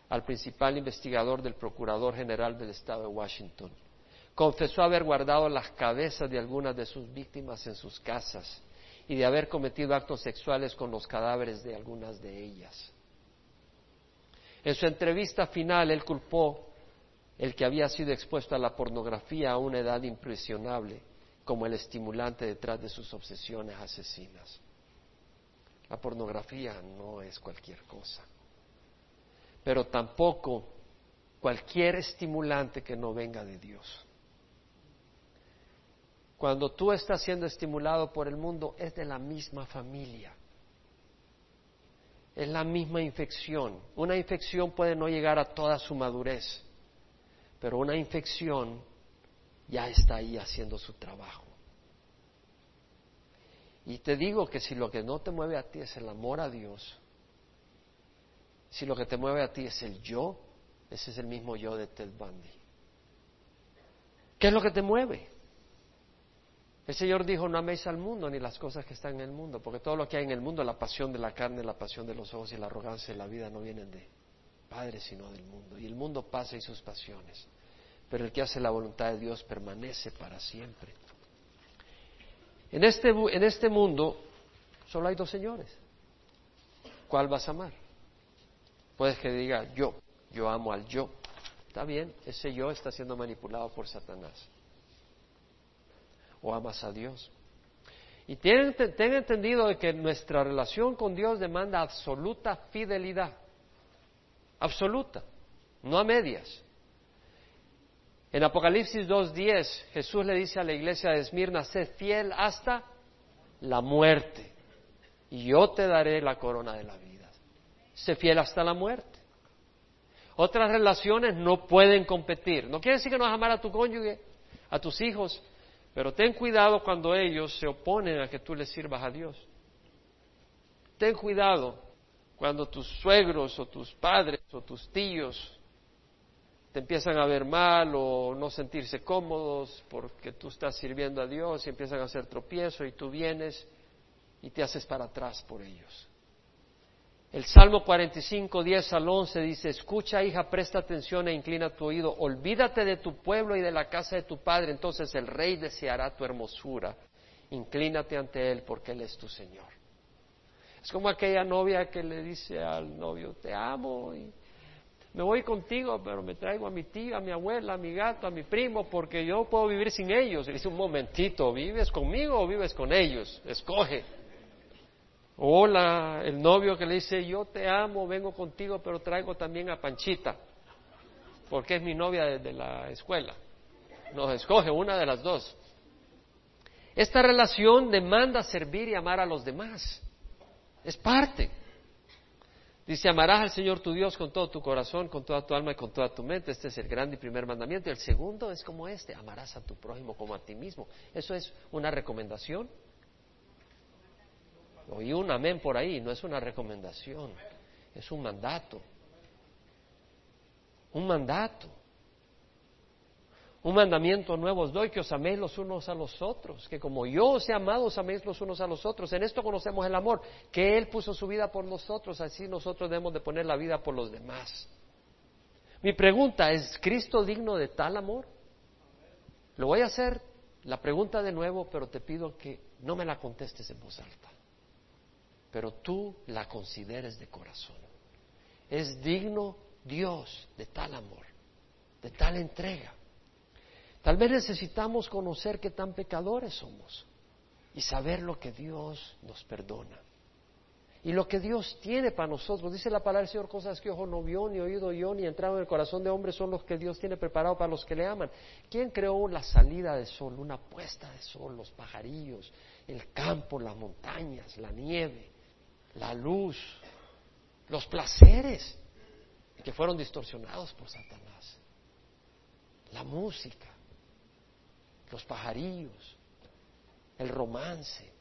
al principal investigador del Procurador General del Estado de Washington. Confesó haber guardado las cabezas de algunas de sus víctimas en sus casas y de haber cometido actos sexuales con los cadáveres de algunas de ellas. En su entrevista final, él culpó el que había sido expuesto a la pornografía a una edad impresionable como el estimulante detrás de sus obsesiones asesinas. La pornografía no es cualquier cosa, pero tampoco cualquier estimulante que no venga de Dios. Cuando tú estás siendo estimulado por el mundo, es de la misma familia. Es la misma infección. Una infección puede no llegar a toda su madurez, pero una infección ya está ahí haciendo su trabajo. Y te digo que si lo que no te mueve a ti es el amor a Dios, si lo que te mueve a ti es el yo, ese es el mismo yo de Ted Bundy. ¿Qué es lo que te mueve? El Señor dijo, no améis al mundo ni las cosas que están en el mundo, porque todo lo que hay en el mundo, la pasión de la carne, la pasión de los ojos y la arrogancia de la vida no vienen de Padre, sino del mundo. Y el mundo pasa y sus pasiones, pero el que hace la voluntad de Dios permanece para siempre. En este, en este mundo solo hay dos señores. ¿Cuál vas a amar? Puedes que diga yo, yo amo al yo. Está bien, ese yo está siendo manipulado por Satanás. O amas a Dios. Y ten, ten entendido de que nuestra relación con Dios demanda absoluta fidelidad. Absoluta, no a medias. En Apocalipsis 2.10 Jesús le dice a la iglesia de Esmirna, sé fiel hasta la muerte y yo te daré la corona de la vida. Sé fiel hasta la muerte. Otras relaciones no pueden competir. No quiere decir que no vas a amar a tu cónyuge, a tus hijos, pero ten cuidado cuando ellos se oponen a que tú les sirvas a Dios. Ten cuidado cuando tus suegros o tus padres o tus tíos te empiezan a ver mal o no sentirse cómodos porque tú estás sirviendo a Dios y empiezan a hacer tropiezo y tú vienes y te haces para atrás por ellos. El Salmo 45, 10 al 11 dice, escucha hija, presta atención e inclina tu oído, olvídate de tu pueblo y de la casa de tu padre, entonces el rey deseará tu hermosura, inclínate ante él porque él es tu Señor. Es como aquella novia que le dice al novio, te amo y me voy contigo, pero me traigo a mi tía, a mi abuela, a mi gato, a mi primo, porque yo puedo vivir sin ellos. Y dice, un momentito, ¿vives conmigo o vives con ellos? Escoge. Hola, el novio que le dice, yo te amo, vengo contigo, pero traigo también a Panchita, porque es mi novia desde la escuela. Nos escoge una de las dos. Esta relación demanda servir y amar a los demás. Es parte. Dice, amarás al Señor tu Dios con todo tu corazón, con toda tu alma y con toda tu mente. Este es el grande y primer mandamiento. Y el segundo es como este, amarás a tu prójimo como a ti mismo. Eso es una recomendación. Oí un amén por ahí, no es una recomendación, es un mandato. Un mandato. Un mandamiento nuevo os doy, que os améis los unos a los otros, que como yo os he amado, os améis los unos a los otros. En esto conocemos el amor, que Él puso su vida por nosotros, así nosotros debemos de poner la vida por los demás. Mi pregunta, ¿es Cristo digno de tal amor? Lo voy a hacer la pregunta de nuevo, pero te pido que no me la contestes en voz alta, pero tú la consideres de corazón. ¿Es digno Dios de tal amor, de tal entrega? Tal vez necesitamos conocer qué tan pecadores somos y saber lo que Dios nos perdona. Y lo que Dios tiene para nosotros, dice la palabra del Señor, cosas que ojo no vio, ni oído yo, ni entraron en el corazón de hombre, son los que Dios tiene preparado para los que le aman. ¿Quién creó la salida de sol, una puesta de sol, los pajarillos, el campo, las montañas, la nieve, la luz, los placeres que fueron distorsionados por Satanás, la música? Los pajarillos, el romance.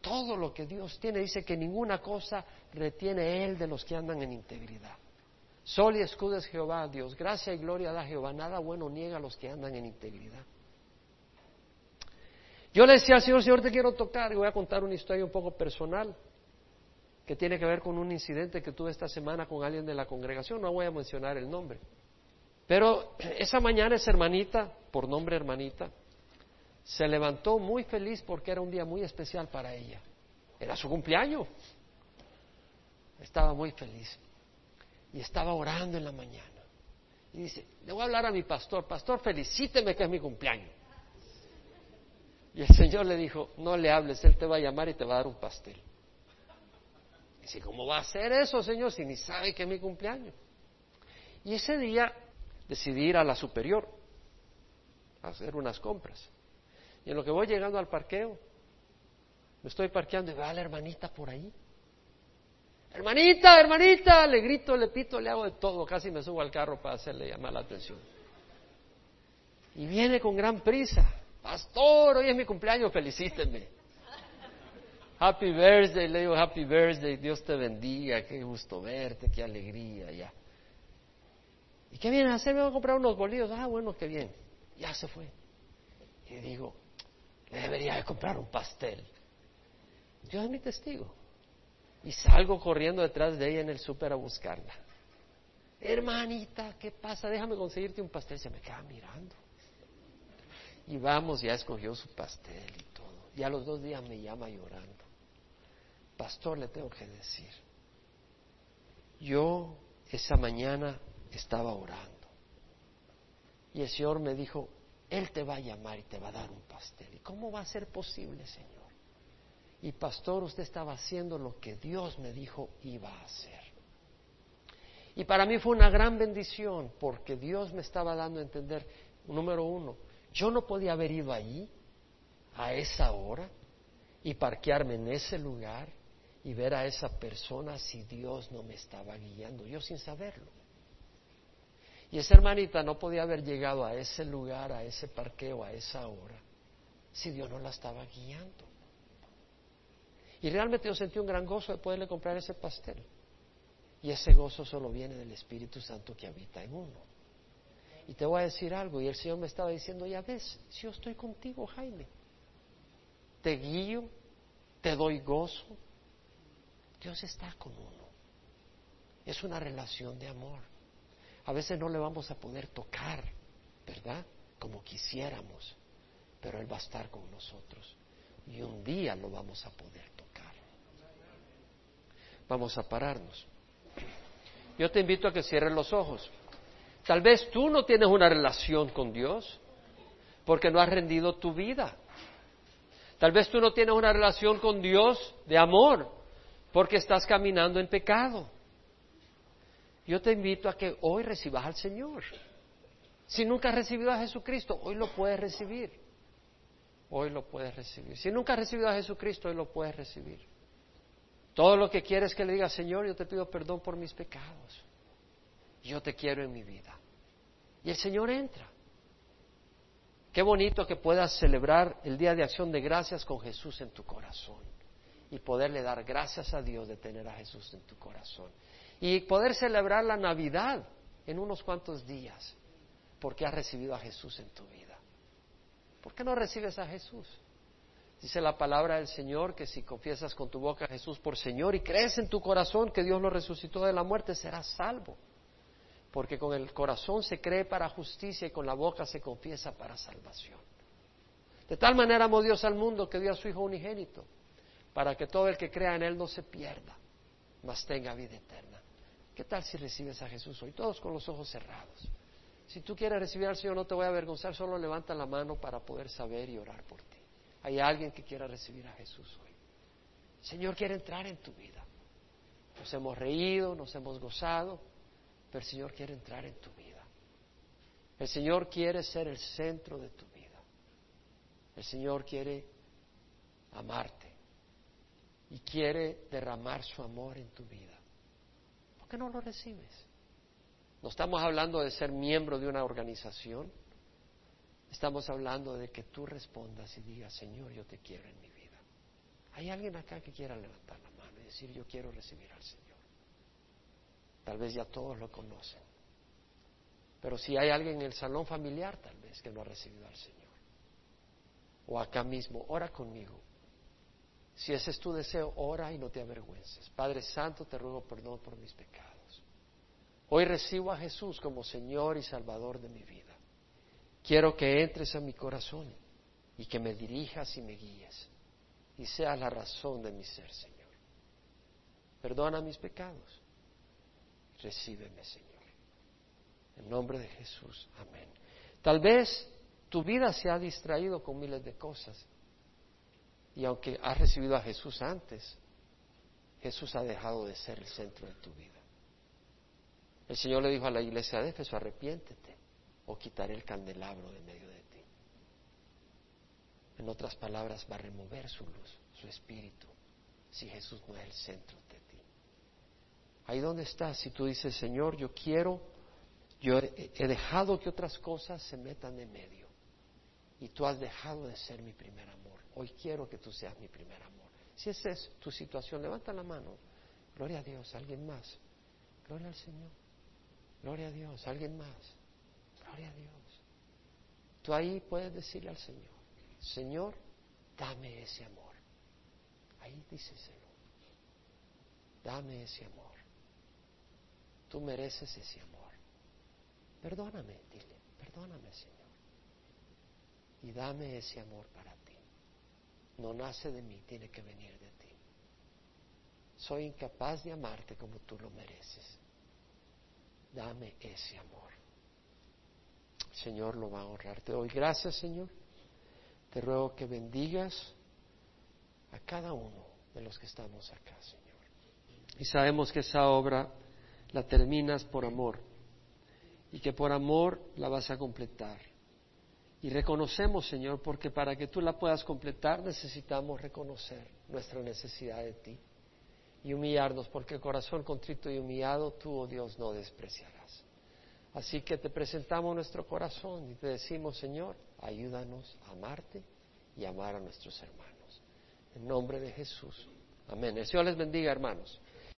todo lo que Dios tiene. Dice que ninguna cosa retiene Él de los que andan en integridad. Sol y escudo es Jehová, Dios. Gracia y gloria da Jehová. Nada bueno niega a los que andan en integridad. Yo le decía al Señor, Señor, te quiero tocar y voy a contar una historia un poco personal que tiene que ver con un incidente que tuve esta semana con alguien de la congregación. No voy a mencionar el nombre. Pero esa mañana esa hermanita, por nombre hermanita, se levantó muy feliz porque era un día muy especial para ella. Era su cumpleaños. Estaba muy feliz. Y estaba orando en la mañana. Y dice, le voy a hablar a mi pastor, pastor, felicíteme que es mi cumpleaños. Y el Señor le dijo, no le hables, Él te va a llamar y te va a dar un pastel. Y dice, ¿cómo va a hacer eso, Señor, si ni sabe que es mi cumpleaños? Y ese día decidí ir a la superior hacer unas compras. Y en lo que voy llegando al parqueo, me estoy parqueando y veo a la hermanita por ahí. Hermanita, hermanita, le grito, le pito, le hago de todo, casi me subo al carro para hacerle llamar la atención. Y viene con gran prisa. Pastor, hoy es mi cumpleaños, felicíteme. Happy birthday, le digo happy birthday, Dios te bendiga, qué gusto verte, qué alegría, ya. ¿Y qué viene a hacer? Me voy a comprar unos bolillos. Ah, bueno, qué bien. Ya se fue. Y digo, le debería de comprar un pastel. Dios es mi testigo. Y salgo corriendo detrás de ella en el súper a buscarla. Hermanita, ¿qué pasa? Déjame conseguirte un pastel. Se me queda mirando. Y vamos, ya escogió su pastel y todo. Y a los dos días me llama llorando. Pastor, le tengo que decir. Yo esa mañana estaba orando. Y el Señor me dijo, él te va a llamar y te va a dar un pastel. ¿Y cómo va a ser posible, Señor? Y pastor, usted estaba haciendo lo que Dios me dijo iba a hacer. Y para mí fue una gran bendición porque Dios me estaba dando a entender, número uno, yo no podía haber ido allí a esa hora y parquearme en ese lugar y ver a esa persona si Dios no me estaba guiando, yo sin saberlo. Y esa hermanita no podía haber llegado a ese lugar, a ese parqueo, a esa hora, si Dios no la estaba guiando. Y realmente yo sentí un gran gozo de poderle comprar ese pastel. Y ese gozo solo viene del Espíritu Santo que habita en uno. Y te voy a decir algo, y el Señor me estaba diciendo, ya ves, si yo estoy contigo, Jaime, te guío, te doy gozo, Dios está con uno. Es una relación de amor. A veces no le vamos a poder tocar, ¿verdad? Como quisiéramos, pero Él va a estar con nosotros. Y un día lo vamos a poder tocar. Vamos a pararnos. Yo te invito a que cierres los ojos. Tal vez tú no tienes una relación con Dios porque no has rendido tu vida. Tal vez tú no tienes una relación con Dios de amor porque estás caminando en pecado. Yo te invito a que hoy recibas al Señor. Si nunca has recibido a Jesucristo, hoy lo puedes recibir. Hoy lo puedes recibir. Si nunca has recibido a Jesucristo, hoy lo puedes recibir. Todo lo que quieres que le diga, Señor, yo te pido perdón por mis pecados. Yo te quiero en mi vida. Y el Señor entra. Qué bonito que puedas celebrar el Día de Acción de Gracias con Jesús en tu corazón y poderle dar gracias a Dios de tener a Jesús en tu corazón y poder celebrar la Navidad en unos cuantos días, porque has recibido a Jesús en tu vida. ¿Por qué no recibes a Jesús? Dice la palabra del Señor que si confiesas con tu boca a Jesús por Señor y crees en tu corazón que Dios lo resucitó de la muerte, serás salvo. Porque con el corazón se cree para justicia y con la boca se confiesa para salvación. De tal manera amó Dios al mundo que dio a su Hijo unigénito, para que todo el que crea en Él no se pierda, mas tenga vida eterna. ¿Qué tal si recibes a Jesús hoy? Todos con los ojos cerrados. Si tú quieres recibir al Señor, no te voy a avergonzar, solo levanta la mano para poder saber y orar por ti. Hay alguien que quiera recibir a Jesús hoy. El Señor quiere entrar en tu vida. Nos hemos reído, nos hemos gozado, pero el Señor quiere entrar en tu vida. El Señor quiere ser el centro de tu vida. El Señor quiere amarte y quiere derramar su amor en tu vida. ¿Por qué no lo recibes? No estamos hablando de ser miembro de una organización. Estamos hablando de que tú respondas y digas, Señor, yo te quiero en mi vida. ¿Hay alguien acá que quiera levantar la mano y decir, yo quiero recibir al Señor? Tal vez ya todos lo conocen. Pero si hay alguien en el salón familiar, tal vez, que no ha recibido al Señor. O acá mismo, ora conmigo. Si ese es tu deseo, ora y no te avergüences. Padre Santo, te ruego perdón por mis pecados. Hoy recibo a Jesús como Señor y Salvador de mi vida. Quiero que entres a mi corazón y que me dirijas y me guíes y seas la razón de mi ser, Señor. Perdona mis pecados. Recíbeme, Señor. En nombre de Jesús. Amén. Tal vez tu vida se ha distraído con miles de cosas. Y aunque has recibido a Jesús antes, Jesús ha dejado de ser el centro de tu vida. El Señor le dijo a la iglesia de Éfeso, arrepiéntete o quitaré el candelabro de medio de ti. En otras palabras, va a remover su luz, su espíritu, si Jesús no es el centro de ti. Ahí donde estás, si tú dices, Señor, yo quiero, yo he dejado que otras cosas se metan en medio y tú has dejado de ser mi primer amor. Hoy quiero que tú seas mi primer amor. Si esa es tu situación, levanta la mano. Gloria a Dios, alguien más. Gloria al Señor. Gloria a Dios, alguien más. Gloria a Dios. Tú ahí puedes decirle al Señor, Señor, dame ese amor. Ahí díceselo. Dame ese amor. Tú mereces ese amor. Perdóname, dile, perdóname, Señor. Y dame ese amor para ti. No nace de mí, tiene que venir de ti. Soy incapaz de amarte como tú lo mereces. Dame ese amor. Señor lo va a honrar. Te doy gracias, Señor. Te ruego que bendigas a cada uno de los que estamos acá, Señor. Y sabemos que esa obra la terminas por amor y que por amor la vas a completar. Y reconocemos, Señor, porque para que tú la puedas completar necesitamos reconocer nuestra necesidad de ti y humillarnos, porque el corazón contrito y humillado tú, oh Dios, no despreciarás. Así que te presentamos nuestro corazón y te decimos, Señor, ayúdanos a amarte y amar a nuestros hermanos. En nombre de Jesús. Amén. El Señor les bendiga, hermanos.